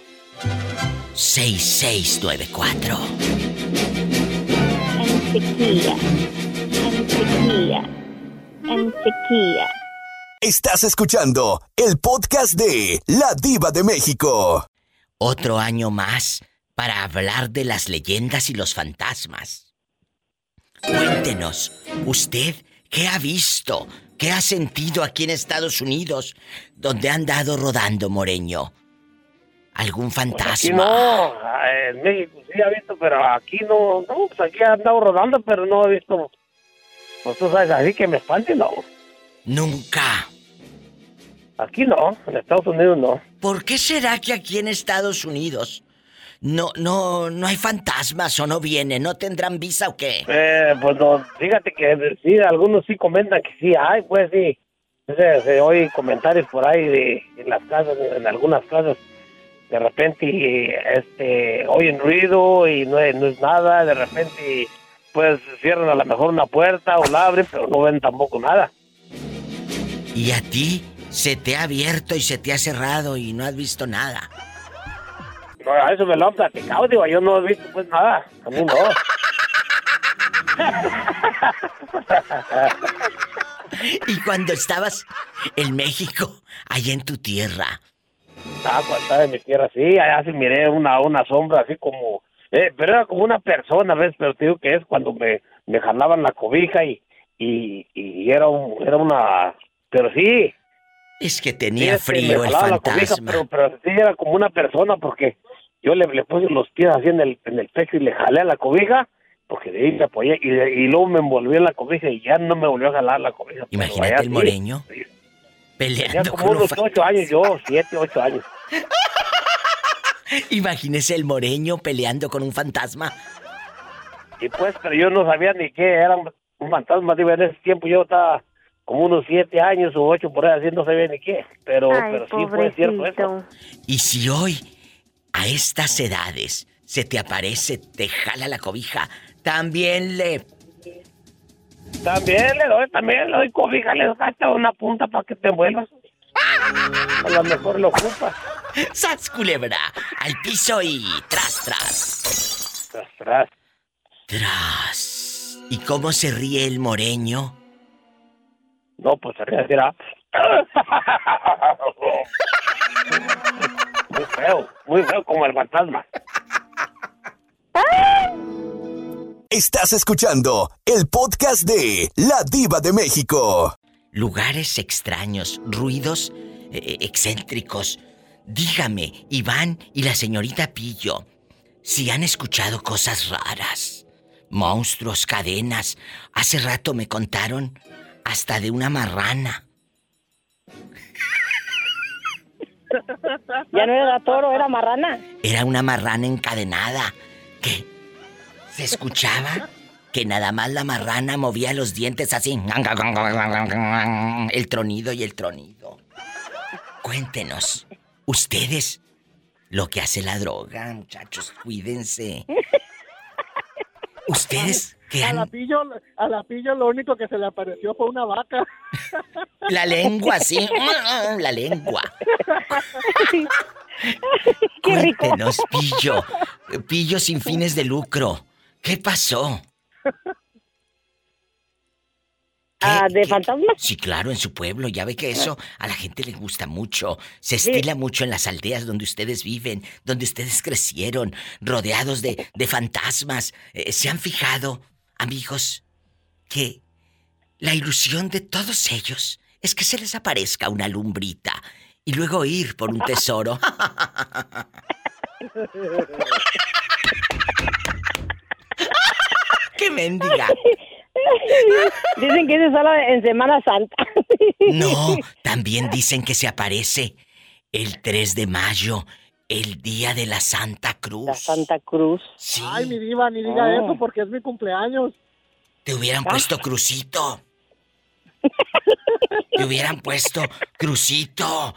6694 En sequía. En sequía. En sequía. Estás escuchando el podcast de La Diva de México. Otro año más para hablar de las leyendas y los fantasmas. Cuéntenos, ¿usted qué ha visto? ¿Qué ha sentido aquí en Estados Unidos? donde ha andado rodando, Moreño? ¿Algún Aquí fantasma? no, ah, en México sí ha visto, pero aquí no, no, pues aquí ha andado rodando, pero no he visto, pues tú sabes, así que me espante, no. Nunca. Aquí no, en Estados Unidos no. ¿Por qué será que aquí en Estados Unidos no, no, no hay fantasmas o no vienen? ¿No tendrán visa o qué? Eh, pues no, fíjate que sí, algunos sí comentan que sí hay, pues sí. Se, se oye comentarios por ahí de en las casas, en algunas casas. De repente, este, oyen ruido y no es, no es nada. De repente, pues cierran a lo mejor una puerta o la abren, pero no ven tampoco nada. Y a ti se te ha abierto y se te ha cerrado y no has visto nada. No, a eso me lo han platicado, digo, yo no he visto pues nada. A mí no. Y cuando estabas en México, allá en tu tierra, Ah, cuando estaba en mi tierra, sí, allá sí miré una, una sombra así como... Eh, pero era como una persona, ¿ves? Pero te digo que es cuando me, me jalaban la cobija y, y, y era, un, era una... Pero sí. es que sí, tenía este, frío el la cobija, fantasma. pero, pero sí era como una persona porque yo le, le puse los pies así en el, en el pecho y le jalé a la cobija porque de ahí me apoyé y, y luego me envolví en la cobija y ya no me volvió a jalar la cobija. Imagínate el sí. Moreño Tenía peleando como con un unos ocho años yo, siete, ocho años. Imagínese el moreño peleando con un fantasma. Y pues, pero yo no sabía ni qué era un un fantasma. Digo, en ese tiempo yo estaba como unos siete años o ocho por ahí, así no sabía ni qué. Pero, Ay, pero sí fue cierto eso. Y si hoy, a estas edades, se te aparece, te jala la cobija, también le... También le doy, también le doy cobija, le doy hasta una punta para que te envuelvas. A lo mejor lo ocupas. ¡Sas, culebra! Al piso y tras, tras. Tras, tras. Tras. ¿Y cómo se ríe el moreño? No, pues se ríe, era... Muy feo, muy feo como el fantasma. Estás escuchando el podcast de La Diva de México. Lugares extraños, ruidos eh, excéntricos. Dígame, Iván y la señorita Pillo, si han escuchado cosas raras. Monstruos, cadenas. Hace rato me contaron hasta de una marrana. Ya no era toro, era marrana. Era una marrana encadenada. que ¿Se escuchaba? Que nada más la marrana movía los dientes así. El tronido y el tronido. Cuéntenos, ustedes, lo que hace la droga, muchachos, cuídense. ¿Ustedes qué A han- la, pillo, a la pillo lo único que se le apareció fue una vaca. La lengua, sí. La lengua. Cuéntenos, Pillo. Pillo sin fines de lucro. ¿Qué pasó? Ah, ¿De fantasmas? Sí, claro, en su pueblo. Ya ve que eso a la gente le gusta mucho. Se estila mucho en las aldeas donde ustedes viven, donde ustedes crecieron, rodeados de, de fantasmas. Eh, ¿Se han fijado, amigos, que la ilusión de todos ellos es que se les aparezca una lumbrita y luego ir por un tesoro? ¡Qué mendiga! Dicen que es solo en Semana Santa. No, también dicen que se aparece el 3 de mayo, el día de la Santa Cruz. La Santa Cruz. Sí. Ay, mi diva, ni diga Oh. eso porque es mi cumpleaños. Te hubieran puesto crucito. Te hubieran puesto crucito.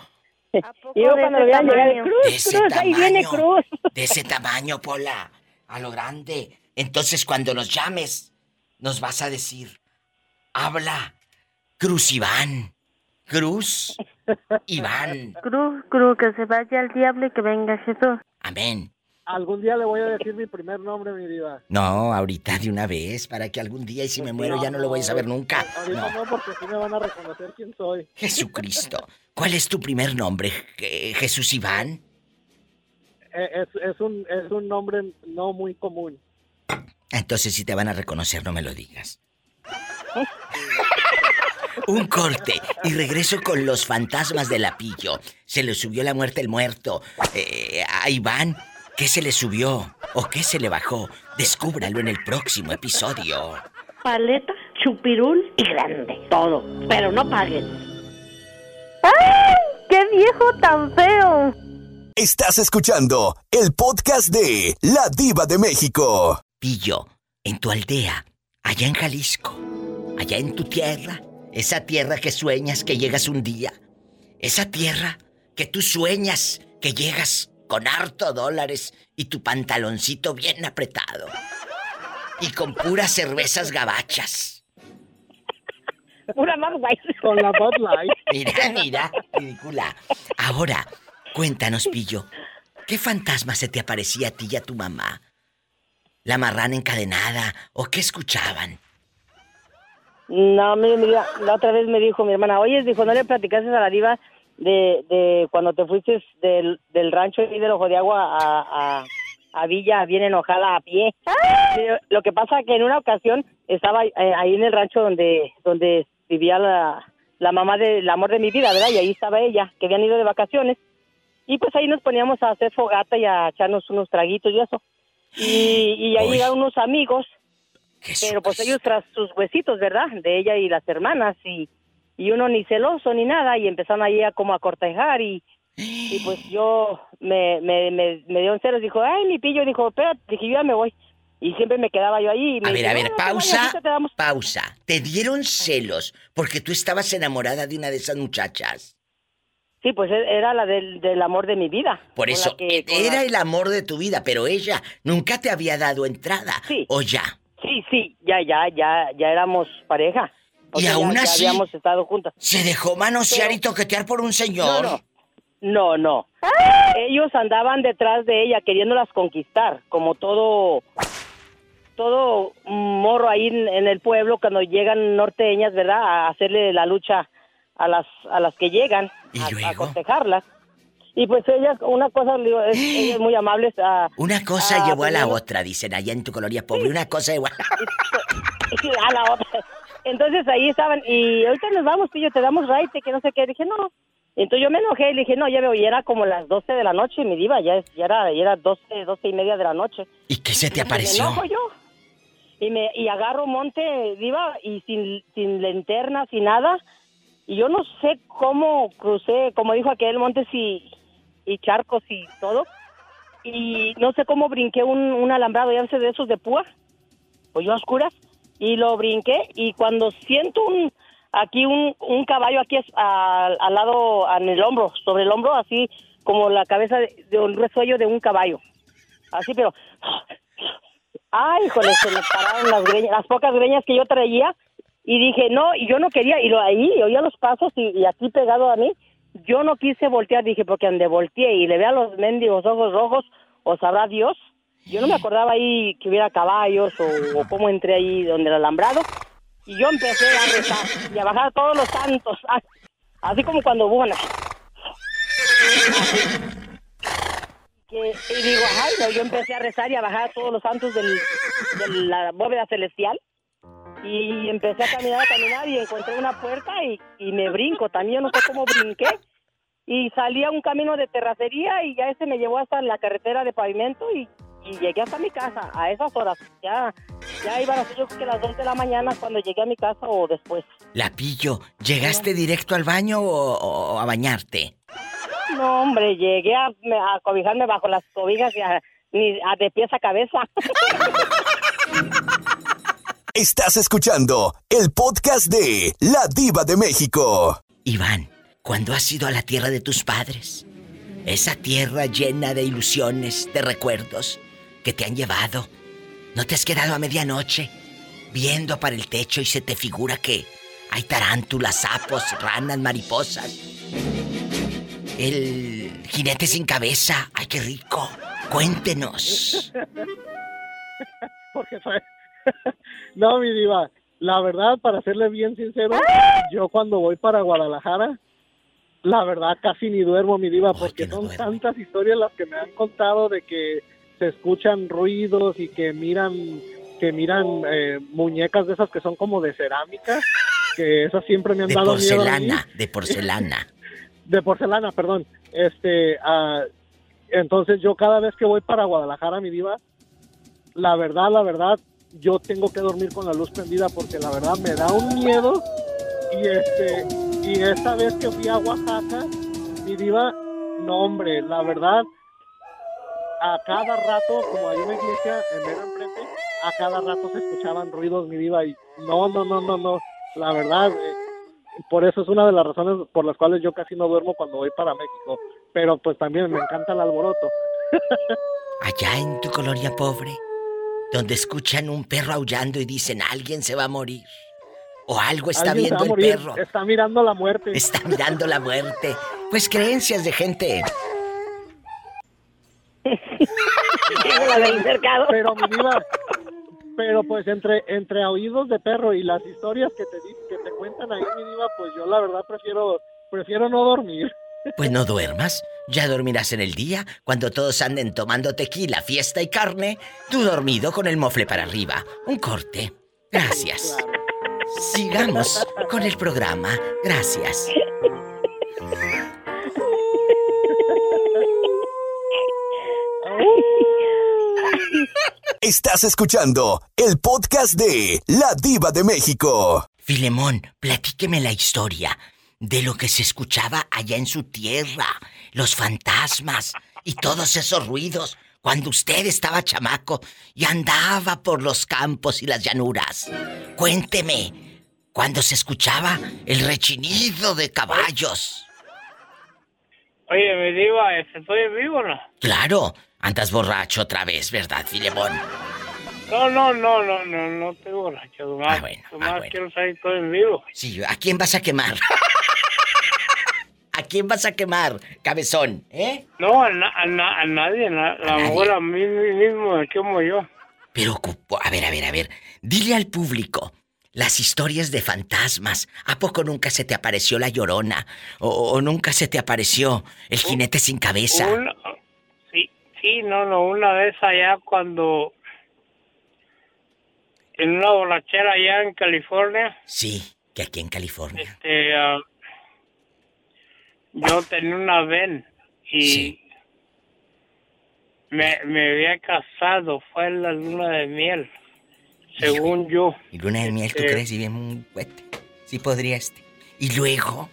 Y yo cuando lo vean llegar, Cruz, Cruz, ahí viene. Cruz. De ese tamaño, Pola. A lo grande. Entonces, cuando nos llames, nos vas a decir: Habla, Cruz Iván. Cruz Iván. Cruz, Cruz, que se vaya al diablo y que venga Jesús. Amén. Algún día le voy a decir mi primer nombre, mi diva. No, ahorita de una vez, para que algún día, y si me muero, ya no lo voy a saber nunca. Ahorita No. no, porque sí me van a reconocer quién soy. Jesucristo. ¿Cuál es tu primer nombre, Je- Jesús Iván? Eh, Es, es, un, es un nombre no muy común. Entonces, si te van a reconocer, no me lo digas. Un corte y regreso con los fantasmas del apillo. Se le subió la muerte el muerto. Eh, a Iván, ¿qué se le subió? ¿O qué se le bajó? Descúbralo en el próximo episodio. Paleta, chupirul y grande. Todo. Pero no paguen. ¡Ay! ¡Qué viejo tan feo! Estás escuchando el podcast de La Diva de México. Pillo, en tu aldea, allá en Jalisco, allá en tu tierra, esa tierra que sueñas que llegas un día, esa tierra que tú sueñas que llegas con harto dólares y tu pantaloncito bien apretado y con puras cervezas gabachas. Pura más guay. Con la Bud Light. Mira, mira, ridícula. Ahora, cuéntanos, Pillo, ¿qué fantasma se te aparecía a ti y a tu mamá? ¿La marrana encadenada o qué escuchaban? No, mire, mira, la otra vez me dijo mi hermana, oye, dijo, no le platicaste a la diva de, de cuando te fuiste del, del rancho y del Ojo de Agua a, a, a Villa, bien enojada a pie. Mire, Lo que pasa que en una ocasión estaba eh, ahí en el rancho donde, donde vivía la, la mamá del amor de mi vida, ¿verdad? Y ahí estaba ella, que habían ido de vacaciones. Y pues ahí nos poníamos a hacer fogata y a echarnos unos traguitos y eso. Y, y ahí llegaron unos amigos pero pues ellos tras sus huesitos, ¿verdad? De ella y las hermanas y, y uno ni celoso ni nada y empezaron ahí a como a cortejar y, y pues yo me, me, me, me dio un celos, dijo, ay, mi pillo, dijo, espérate, dije, yo ya me voy. Y siempre me quedaba yo ahí. y me A ver, a "No, ver, no pausa, ahorita te damos-". pausa. ¿Te dieron celos porque tú estabas enamorada de una de esas muchachas? Sí, pues e- era la del, del amor de mi vida. Por eso, que- con era la- el amor de tu vida, pero ella nunca te había dado entrada. ¿O ya? Sí, sí, ya, ya, ya, ya éramos pareja. O Y sea, aún ya así, habíamos estado juntas. ¿Se dejó manosear y toquetear por un señor? No, No, no. Ellos andaban detrás de ella queriéndolas conquistar, como todo todo morro ahí en, en el pueblo cuando llegan norteñas, ¿verdad? A hacerle la lucha a las a las que llegan a, a cortejarlas. Y pues ellas, una cosa, digo, es, ellas muy amables a... Una cosa a llevó a la otra, dicen allá en tu colonia pobre. Una cosa llevó a la a la otra. Entonces ahí estaban, y ahorita nos vamos, pillo, te damos raite, que no sé qué. Dije, no. Entonces yo me enojé y le dije, no, ya veo, y era como las 12 de la noche, mi diva, ya, ya era, ya era 12, 12 y media de la noche. ¿Y qué se te Y apareció? Me enojo yo. Y, me, y agarro monte, diva, y sin, sin linterna, sin nada. Y yo no sé cómo crucé, como dijo aquel, montes y, y charcos y todo. Y no sé cómo brinqué un, un alambrado, ya sé de esos de púa, pues yo a oscuras. Y lo brinqué y cuando siento un aquí un, un caballo aquí al, lado, en el hombro, sobre el hombro, así como la cabeza de, de un resuello de un caballo. Así, pero Ay, híjole, se me pararon las greñas, las pocas greñas que yo traía. Y dije, no, y yo no quería, y lo ahí, oía los pasos y, aquí pegado a mí, yo no quise voltear, dije, porque donde volteé y le vea los mendigos ojos rojos, o sabrá Dios. Yo no me acordaba ahí que hubiera caballos o, cómo entré ahí donde el alambrado. Y yo empecé a rezar y a bajar todos los santos, así como cuando bueno, que, y digo, ay, no, yo empecé a rezar y a bajar todos los santos de la bóveda celestial. Y empecé a caminar, a caminar y encontré una puerta y, y me brinco. También no sé cómo brinqué. Y salí a un camino de terracería y ya ese me llevó hasta la carretera de pavimento y, y llegué hasta mi casa a esas horas. Ya, ya iban a ser yo creo que las 2 de la mañana cuando llegué a mi casa o después. La pillo, ¿llegaste directo al baño o, o a bañarte? No, hombre, llegué a, a cobijarme bajo las cobijas y a, ni a de pies a cabeza. Estás escuchando el podcast de La Diva de México. Iván, ¿cuándo has ido a la tierra de tus padres? Esa tierra llena de ilusiones, de recuerdos que te han llevado. ¿No te has quedado a medianoche viendo para el techo y se te figura que hay tarántulas, sapos, ranas, mariposas? El jinete sin cabeza. ¡Ay, qué rico! Cuéntenos. Porque fue... no, mi diva, la verdad, para serle bien sincero, yo cuando voy para Guadalajara, la verdad casi ni duermo, mi diva, porque son tantas historias las que me han contado de que se escuchan ruidos y que miran que miran eh, muñecas de esas que son como de cerámica, que esas siempre me han De dado miedo mí. porcelana, de porcelana. de porcelana, perdón. Este, ah, entonces yo cada vez que voy para Guadalajara, mi diva, la verdad, la verdad, yo tengo que dormir con la luz prendida porque la verdad me da un miedo y este, y esta vez que fui a Oaxaca, mi diva, no hombre, la verdad, a cada rato, como hay una iglesia en mero enfrente, a cada rato se escuchaban ruidos, mi diva, y no, no, no, no, no, la verdad, eh, por eso es una de las razones por las cuales yo casi no duermo cuando voy para México. Pero pues también me encanta el alboroto. Allá en tu colonia pobre, donde escuchan un perro aullando y dicen alguien se va a morir. O algo está viendo el morir, perro. Está mirando la muerte. Está mirando la muerte. Pues creencias de gente. Pero mi diva, pero pues entre entre oídos de perro y las historias que te di- que te cuentan ahí mi diva, pues yo la verdad prefiero prefiero no dormir. Pues no duermas. Ya dormirás en el día cuando todos anden tomando tequila, fiesta y carne. Tú dormido con el mofle para arriba. Un corte. Gracias. Sigamos con el programa. Gracias. Estás escuchando el podcast de La Diva de México. Filemón, platíqueme la historia de lo que se escuchaba allá en su tierra, los fantasmas y todos esos ruidos cuando usted estaba chamaco y andaba por los campos y las llanuras. Cuénteme, cuando se escuchaba el rechinido de caballos. Oye, me diva, este, ¿estoy en vivo o no? Claro, andas borracho otra vez, ¿verdad, Filemón? No, no, no, no, no, no estoy borracho. Nomás, nomás quiero saber estoy en vivo. Sí, ¿a quién vas a quemar? ¿A quién vas a quemar, cabezón? ¿Eh? No, a, na- a na- a nadie, na- a lo mejor a mí mismo me quemo yo. Pero, a ver, a ver, a ver. Dile al público las historias de fantasmas. ¿A poco nunca se te apareció la llorona? ¿O, o nunca se te apareció el jinete sin cabeza? Una- sí, sí, no, no, una vez allá cuando... En una borrachera allá en California, Sí, que aquí en California. este, ah, yo tenía una ven y me, me había casado, fue en la luna de miel, según yo. Y luna de miel, ¿tú Este, crees? Y bien un cohete. Sí podría este. Y luego...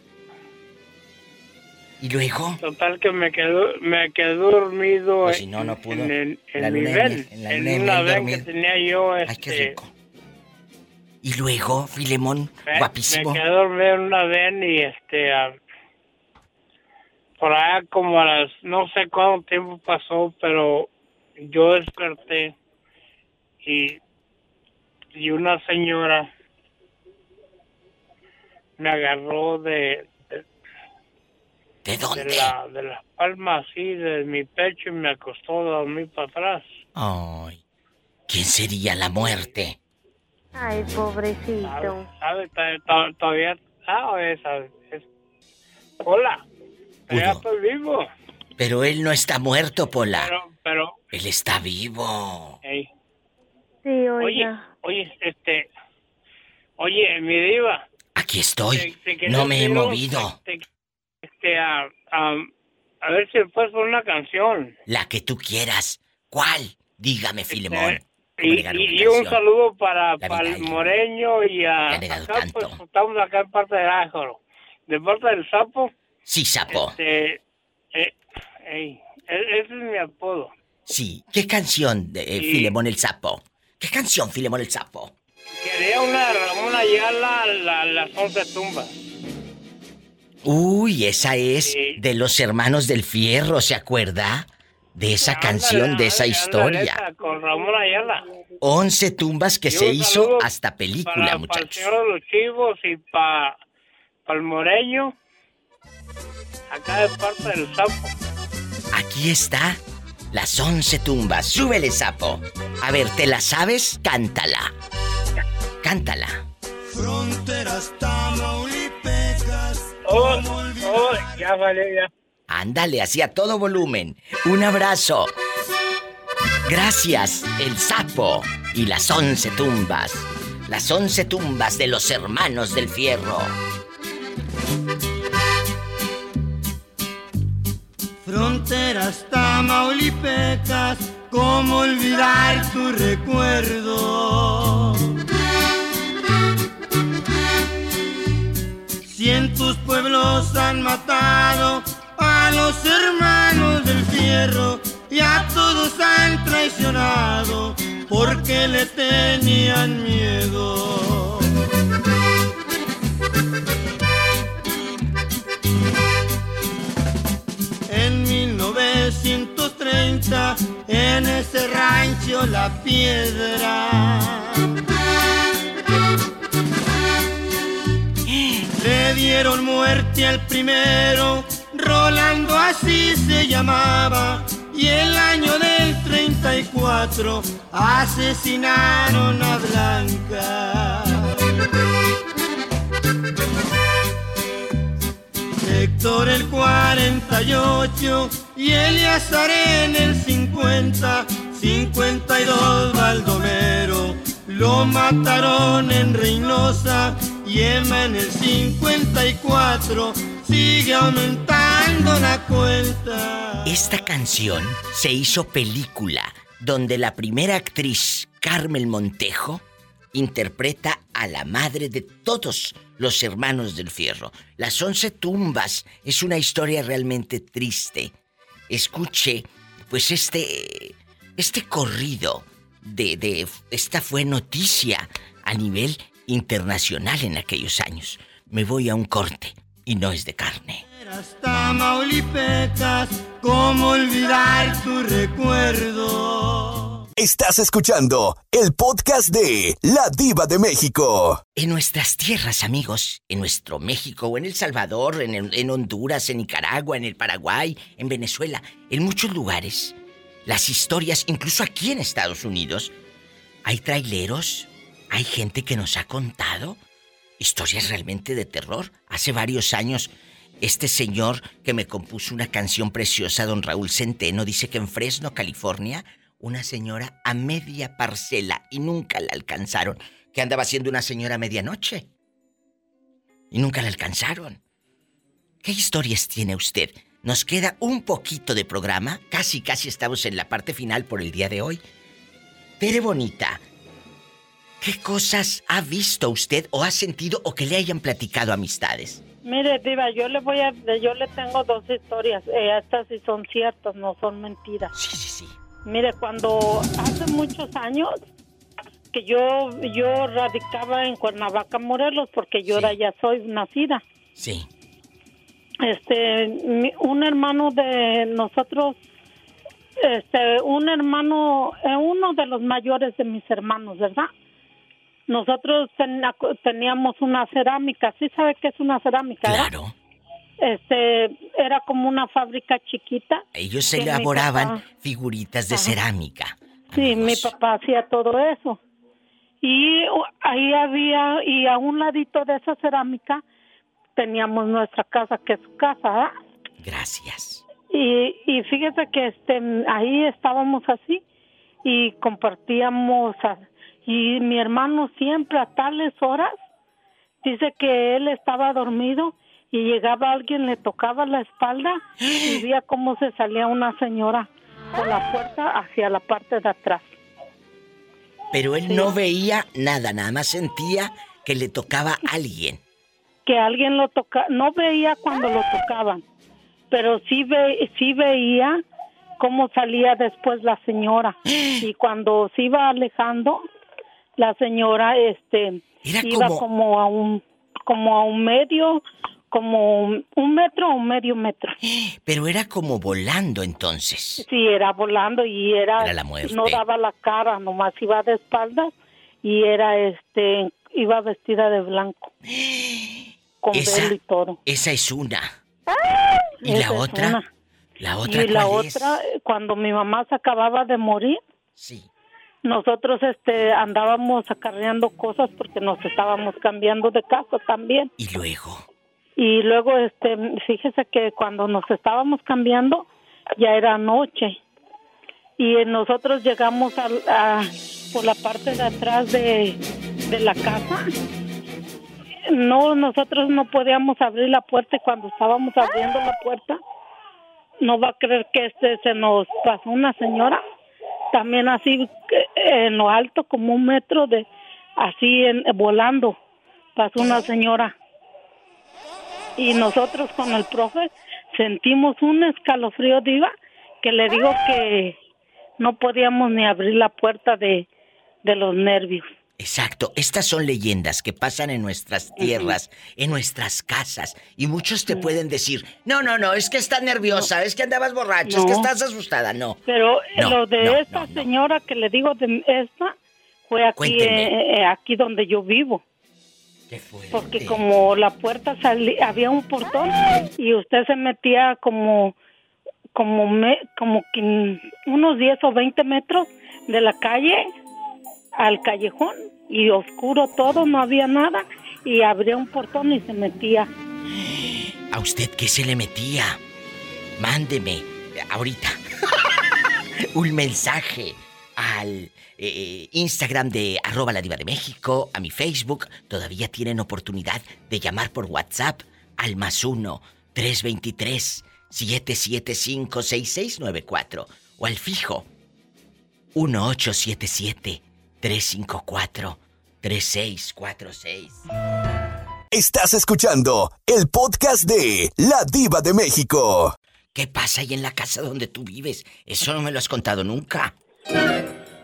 Y luego... Total que me quedó, me quedé dormido Pues si no, no pudo. en, en- en La mi luna ven, en la en luna de una ven dormido. que tenía yo. Este, Ay, qué rico. Y luego, Filemón, me- guapísimo. Me quedé dormido en una ven y este, ah, por allá como a las, no sé cuánto tiempo pasó, pero yo desperté y, y una señora me agarró de, ¿De dónde? De, la, de las palmas así, de mi pecho y me acostó a dormir para atrás. Ay, ¿quién sería la muerte? Ay, pobrecito. ¿Sabe? Todavía sabe, ¿sabe? Hola, ya estoy vivo. Pero él no está muerto, Pola. Pero, pero... Él está vivo. Sí, oye. Oye, este... Oye, mi diva. Aquí estoy. no me he movido. este, a, a, ver si puedes poner una canción. La que tú quieras. ¿Cuál? Dígame, Filemón. Este, y, un saludo para, para el Moreño y a... Acá, pues, estamos acá en parte del Ájoro. De parte del Sapo. Sí, Sapo. Este, eh, e, ese es mi apodo. Sí. ¿Qué canción de eh, Filemón el Sapo? ¿Qué canción, Filemón el Sapo? Quería una Ramón Ayala, la, las once tumbas. Uy, esa es de los hermanos del fierro, ¿se acuerda? De esa canción, de esa historia. con Ramón Ayala. Once tumbas que se hizo hasta película, para, muchachos. Para el señor de los chivos y para pa el moreño. Acá de parte del sapo. Aquí está. Las once tumbas. Súbele, sapo. A ver, ¿te la sabes? Cántala. Cántala. Fronteras Tamaulipecas. Oh, oh, ya vale, ya. Ándale, así a todo volumen. Un abrazo. Gracias, el sapo y las once tumbas. Las once tumbas de los hermanos del fierro. Fronteras Tamaulipecas, ¿cómo olvidar tu recuerdo? Cientos pueblos han matado a los hermanos del fierro y a todos han traicionado porque le tenían miedo. 1930, en ese rancho La Piedra, le dieron muerte al primero, Rolando así se llamaba, y el año del 34 asesinaron a Blanca. Héctor el 48 y Eliazar en el 50, 52 Baldomero, lo mataron en Reynosa y Emma en el 54, sigue aumentando la cuenta. Esta canción se hizo película donde la primera actriz, Carmel Montejo, interpreta a la madre de todos los hermanos del fierro. Las once tumbas es una historia realmente triste. Escuche, pues este, este corrido de, de, esta fue noticia a nivel internacional en aquellos años. Me voy a un corte y no es de carne. ¿cómo olvidar tu recuerdo? Estás escuchando el podcast de La Diva de México. En nuestras tierras, amigos, en nuestro México o en El Salvador, en, en, Honduras, en Nicaragua, en el Paraguay, en Venezuela, en muchos lugares, las historias, incluso aquí en Estados Unidos, hay traileros, hay gente que nos ha contado historias realmente de terror. Hace varios años, este señor que me compuso una canción preciosa, don Raúl Centeno, dice que en Fresno, California, una señora a media parcela y nunca la alcanzaron, que andaba siendo una señora a medianoche. Y nunca la alcanzaron. ¿Qué historias tiene usted? Nos queda un poquito de programa, casi casi estamos en la parte final por el día de hoy. Tere Bonita, ¿qué cosas ha visto usted o ha sentido o que le hayan platicado amistades? Mire, Diva, yo le voy a. Yo le tengo dos historias. Eh, estas sí son ciertas, no son mentiras. Sí, sí, sí. Mire, cuando hace muchos años que yo yo radicaba en Cuernavaca, Morelos, porque yo sí. ya soy nacida. Sí. Este, mi, un hermano de nosotros este, un hermano, eh, uno de los mayores de mis hermanos, ¿verdad? Nosotros teníamos una cerámica, ¿sí sabe qué es una cerámica? Claro. Este, era como una fábrica chiquita. Ellos elaboraban figuritas de cerámica. Sí, mi papá hacía todo eso. Y ahí había, y a un ladito de esa cerámica teníamos nuestra casa, que es su casa. Gracias. Y, y fíjese que este, ahí estábamos así y compartíamos, y mi hermano siempre a tales horas, dice que él estaba dormido y llegaba alguien, le tocaba la espalda y veía cómo se salía una señora por la puerta hacia la parte de atrás. Pero él no veía nada, nada más sentía que le tocaba a alguien. Que alguien lo tocaba, no veía cuando lo tocaban, pero sí, ve, sí veía cómo salía después la señora. Y cuando se iba alejando, la señora este iba como... a un como a un medio como un metro o medio metro. Pero era como volando entonces. Sí, era volando y era, la muerte. no daba la cara, nomás iba de espaldas y era este iba vestida de blanco. Con esa, y todo. Esa es una. ¿Y la otra? La otra Y la otra cuando mi mamá se acababa de morir. Sí. Nosotros este andábamos acarreando cosas porque nos estábamos cambiando de casa también. ¿Y luego? Y luego, este, fíjese que cuando nos estábamos cambiando, ya era noche. Y nosotros llegamos a, por la parte de atrás de, de la casa. No, nosotros no podíamos abrir la puerta y cuando estábamos abriendo la puerta, no va a creer que este se nos pasó una señora, también así en lo alto, como un metro de, así en, volando, pasó una señora y nosotros con el profe sentimos un escalofrío diva que le digo que no podíamos ni abrir la puerta de, de los nervios. Exacto, estas son leyendas que pasan en nuestras tierras, en nuestras casas, y muchos te pueden decir, no, no, no, es que estás nerviosa, es que andabas borracha, es que estás asustada, no. Pero lo de esta señora que le digo de esta fue aquí, eh, eh, aquí donde yo vivo. Porque como la puerta salía, había un portón y usted se metía como como me, como unos 10 o 20 metros de la calle al callejón y oscuro todo, no había nada y abría un portón y se metía. ¿A usted qué se le metía? Mándeme ahorita un mensaje al eh, Instagram de arroba la diva de México, a mi Facebook, todavía tienen oportunidad de llamar por WhatsApp al más 1 323 775 6694 o al fijo 1877 354 3646. Estás escuchando el podcast de La Diva de México. ¿Qué pasa ahí en la casa donde tú vives? Eso no me lo has contado nunca.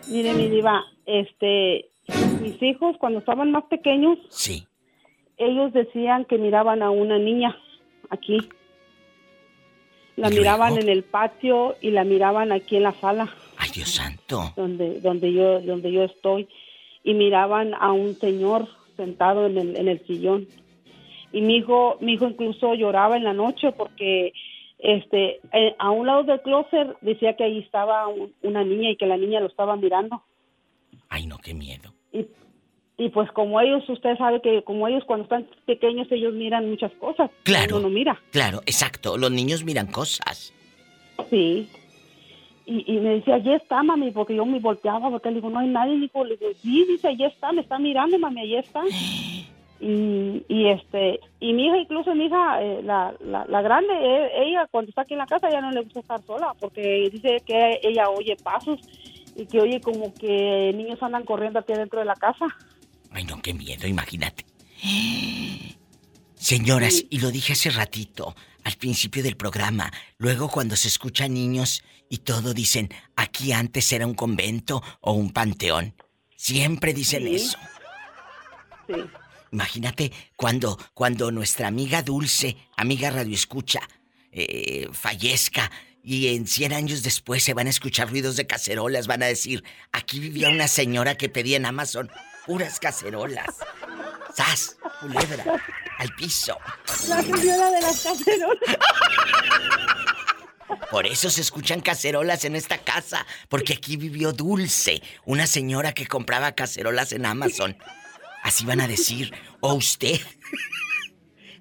Mire, mi diva, este, mis hijos cuando estaban más pequeños, sí. ellos decían que miraban a una niña aquí. La miraban en el patio y la miraban aquí en la sala. Ay, Dios santo. Donde, donde yo, donde yo estoy. Y miraban a un señor sentado en el, en el sillón. Y mi hijo, mi hijo incluso lloraba en la noche porque este, eh, a un lado del closet decía que ahí estaba una niña y que la niña lo estaba mirando. Ay, no, qué miedo. Y, y pues como ellos, usted sabe que como ellos cuando están pequeños ellos miran muchas cosas. Claro. Uno no mira. Claro, exacto. Los niños miran cosas. Sí. Y, y me decía, allí está, mami, porque yo me volteaba, porque le digo, no hay nadie. Y digo, le digo, sí, dice, allí está, me está mirando, mami, allí está. y, y este y mi hija incluso mi hija eh, la, la, grande e, ella cuando está aquí en la casa ya no le gusta estar sola porque dice que ella oye pasos y que oye como que niños andan corriendo aquí dentro de la casa. Ay no qué miedo imagínate. Señoras y lo dije hace ratito al principio del programa luego cuando se escuchan niños y todo dicen aquí antes era un convento o un panteón. Siempre dicen eso. Sí Imagínate cuando, cuando nuestra amiga Dulce, amiga Radio Escucha, eh, fallezca y en 100 años después se van a escuchar ruidos de cacerolas, van a decir, aquí vivía una señora que pedía en Amazon puras cacerolas. ¡Sas! Culebra. Al piso. La señora de las cacerolas. Por eso se escuchan cacerolas en esta casa, porque aquí vivió Dulce, una señora que compraba cacerolas en Amazon. Así van a decir. O usted,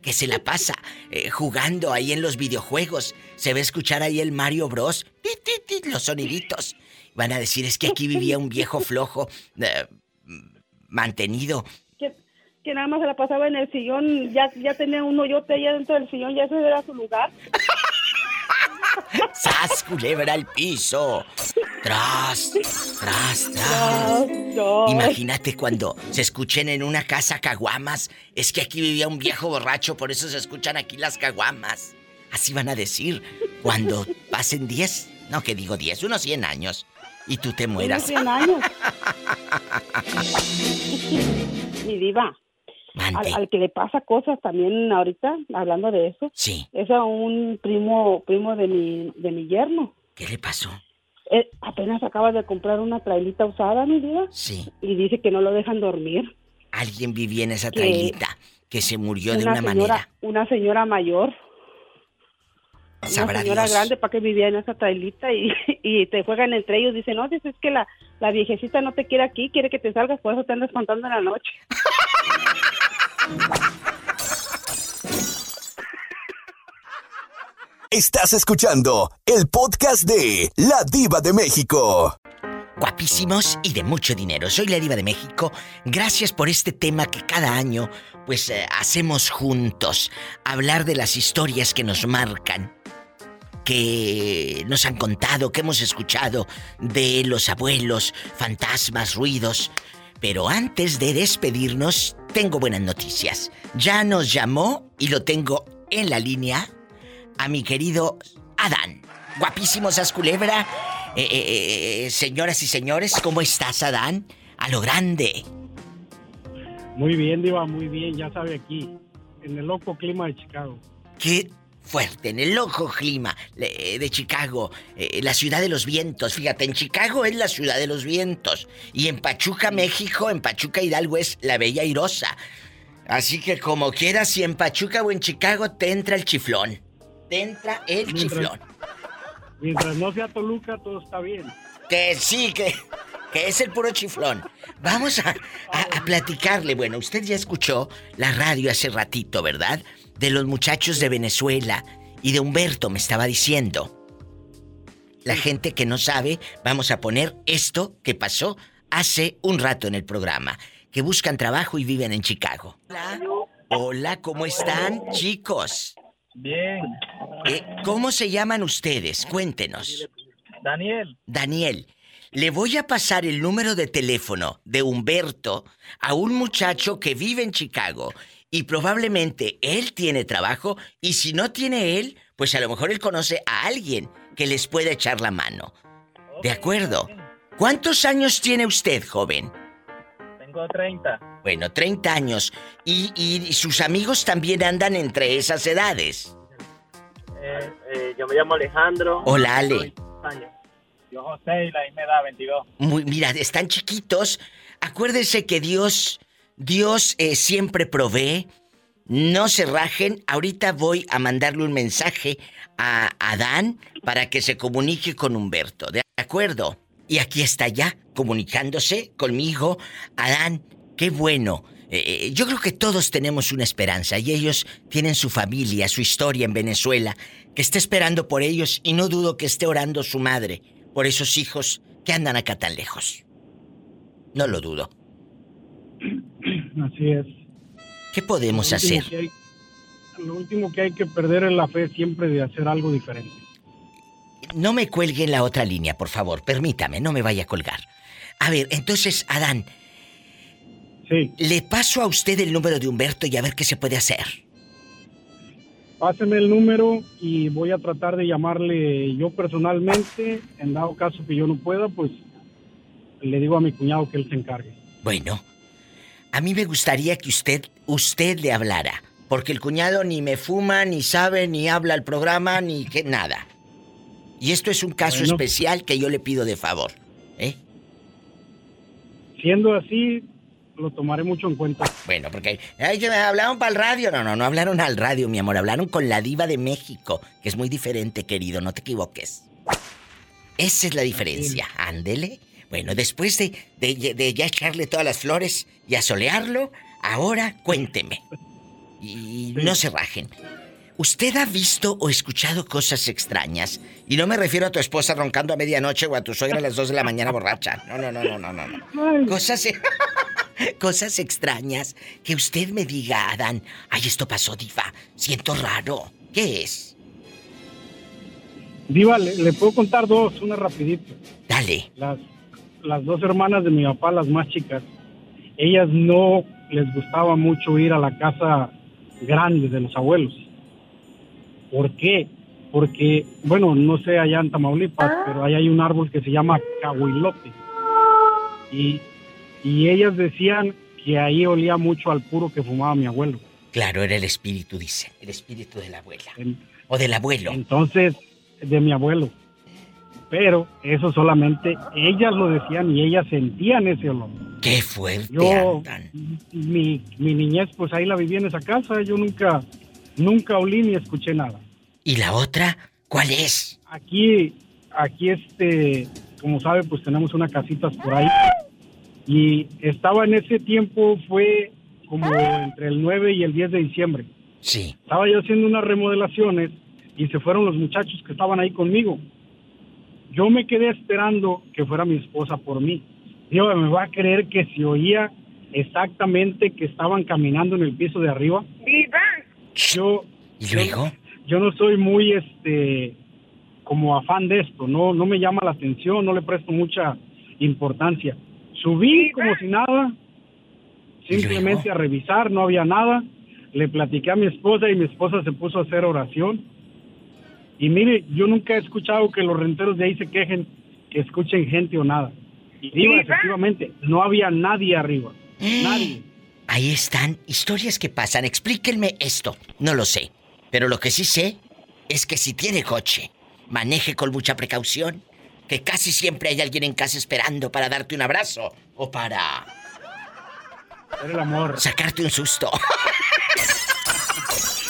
que se la pasa eh, jugando ahí en los videojuegos. Se va a escuchar ahí el Mario Bros. los soniditos. Van a decir, es que aquí vivía un viejo flojo, eh, mantenido. Que, nada más se la pasaba en el sillón, ya, ya tenía un hoyote allá dentro del sillón, ya ese era su lugar. ¡Sas, culebra al piso! ¡Tras! ¡Tras, tras! Imagínate cuando se escuchen en una casa caguamas. Es que aquí vivía un viejo borracho, por eso se escuchan aquí las caguamas. Así van a decir cuando pasen 10, no que digo 10, unos 100 años. Y tú te mueras. Unos 100 años. Mi diva. Al, que le pasa cosas también ahorita, hablando de eso. Sí. Es a un primo, primo de mi, de mi yerno. ¿Qué le pasó? Eh, apenas acaba de comprar una trailita usada, mi vida. Sí. Y dice que no lo dejan dormir. Alguien vivía en esa trailita que, se murió de una manera. Una señora mayor. una señora grande para que vivía en esa trailita y, y te juegan entre ellos. Dicen, no, dices que la, la viejecita no te quiere aquí, quiere que te salgas, por eso te andas contando en la noche. Estás escuchando el podcast de La Diva de México. Guapísimos y de mucho dinero. Soy la Diva de México. Gracias por este tema que cada año pues eh, hacemos juntos. Hablar de las historias que nos marcan. Que nos han contado, que hemos escuchado de los abuelos, fantasmas, ruidos. Pero antes de despedirnos, tengo buenas noticias. Ya nos llamó y lo tengo en la línea a mi querido Adán. Guapísimo Sasculebra. Eh, eh, eh, eh, señoras y señores, ¿cómo estás, Adán? A lo grande. Muy bien, Diva, muy bien. Ya sabe aquí, en el loco clima de Chicago. ¿Qué fuerte, en el loco clima de Chicago, eh, la ciudad de los vientos. Fíjate, en Chicago es la ciudad de los vientos. Y en Pachuca, México, en Pachuca Hidalgo es la Bella Irosa. Así que como quieras, si en Pachuca o en Chicago te entra el chiflón. Te entra el chiflón. Mientras no sea Toluca, todo está bien. Que sí, que, que es el puro chiflón. Vamos a, a platicarle. Bueno, usted ya escuchó la radio hace ratito, ¿verdad? De los muchachos de Venezuela y de Humberto me estaba diciendo. La gente que no sabe, vamos a poner esto que pasó hace un rato en el programa, que buscan trabajo y viven en Chicago. Hola, Hola ¿cómo están, chicos? Bien. Eh, ¿Cómo se llaman ustedes? Cuéntenos. Daniel. Daniel. Le voy a pasar el número de teléfono de Humberto a un muchacho que vive en Chicago y probablemente él tiene trabajo y si no tiene él, pues a lo mejor él conoce a alguien que les pueda echar la mano. ¿De acuerdo? ¿Cuántos años tiene usted, joven? Tengo 30. Bueno, 30 años. ¿Y, sus amigos también andan entre esas edades? Eh, eh, yo me llamo Alejandro. Hola, Ale. Yo José y la me da 22. Muy, mira, están chiquitos. Acuérdense que Dios Dios eh, siempre provee. No se rajen. Ahorita voy a mandarle un mensaje a Adán para que se comunique con Humberto. ¿De acuerdo? Y aquí está ya, comunicándose conmigo. Adán, qué bueno. Eh, eh, yo creo que todos tenemos una esperanza y ellos tienen su familia, su historia en Venezuela, que está esperando por ellos y no dudo que esté orando su madre por esos hijos que andan acá tan lejos. No lo dudo. Así es. ¿Qué podemos hacer? lo último que hay que perder es la fe siempre de hacer algo diferente. No me cuelgue en la otra línea, por favor. Permítame, no me vaya a colgar. A ver, entonces, Adán. Sí. Le paso a usted el número de Humberto y a ver qué se puede hacer. Páseme el número y voy a tratar de llamarle yo personalmente. En dado caso que yo no pueda, pues le digo a mi cuñado que él se encargue. Bueno, a mí me gustaría que usted, usted le hablara. Porque el cuñado ni me fuma, ni sabe, ni habla al programa, ni que nada. Y esto es un caso especial que yo le pido de favor. ¿eh? Siendo así, lo tomaré mucho en cuenta. Bueno, porque ay, me hablaron para el radio. No, no, no hablaron al radio, mi amor. Hablaron con la diva de México, que es muy diferente, querido. No te equivoques. Esa es la diferencia. Ándele. Bueno, después de, de, ya echarle todas las flores y asolearlo, ahora cuénteme. Y no se rajen. ¿Usted ha visto o escuchado cosas extrañas? Y no me refiero a tu esposa roncando a medianoche o a tu suegra a las 2 de la mañana borracha. No, no, no, no, no, no. Cosas, e- cosas extrañas que usted me diga, Adán. Ay, esto pasó, Diva. Siento raro. ¿Qué es? Diva, le, puedo contar dos, una rapidito. Dale. Las, las dos hermanas de mi papá, las más chicas, ellas no les gustaba mucho ir a la casa grande de los abuelos ¿Por qué? Porque, bueno, no sé allá en Tamaulipas, ah. pero ahí hay un árbol que se llama cahuilote. Y, y ellas decían que ahí olía mucho al puro que fumaba mi abuelo. Claro, era el espíritu, dice, el espíritu de la abuela. o del abuelo. Entonces, de mi abuelo. Pero eso solamente ellas lo decían y ellas sentían ese olor. Qué fuerte. Yo, mi, mi niñez, pues ahí la viví en esa casa. Yo nunca Nunca olí ni escuché nada. ¿Y la otra? ¿Cuál es? Aquí, aquí este, como sabe, pues tenemos una casita por ahí. Y estaba en ese tiempo, fue como entre el 9 y el 10 de diciembre. Sí. Estaba yo haciendo unas remodelaciones y se fueron los muchachos que estaban ahí conmigo. Yo me quedé esperando que fuera mi esposa por mí. Dios, me va a creer que se oía exactamente que estaban caminando en el piso de arriba. Yo, ¿Y luego? Yo, no soy muy, este, como afán de esto, no, no me llama la atención, no le presto mucha importancia. Subí como si nada, simplemente a revisar, no había nada. Le platiqué a mi esposa y mi esposa se puso a hacer oración. Y mire, yo nunca he escuchado que los renteros de ahí se quejen, que escuchen gente o nada. Y digo, efectivamente, no había nadie arriba. Nadie. Ahí están historias que pasan. Explíquenme esto. No lo sé. Pero lo que sí sé es que si tiene coche, maneje con mucha precaución. Que casi siempre hay alguien en casa esperando para darte un abrazo o para. el amor. Sacarte un susto.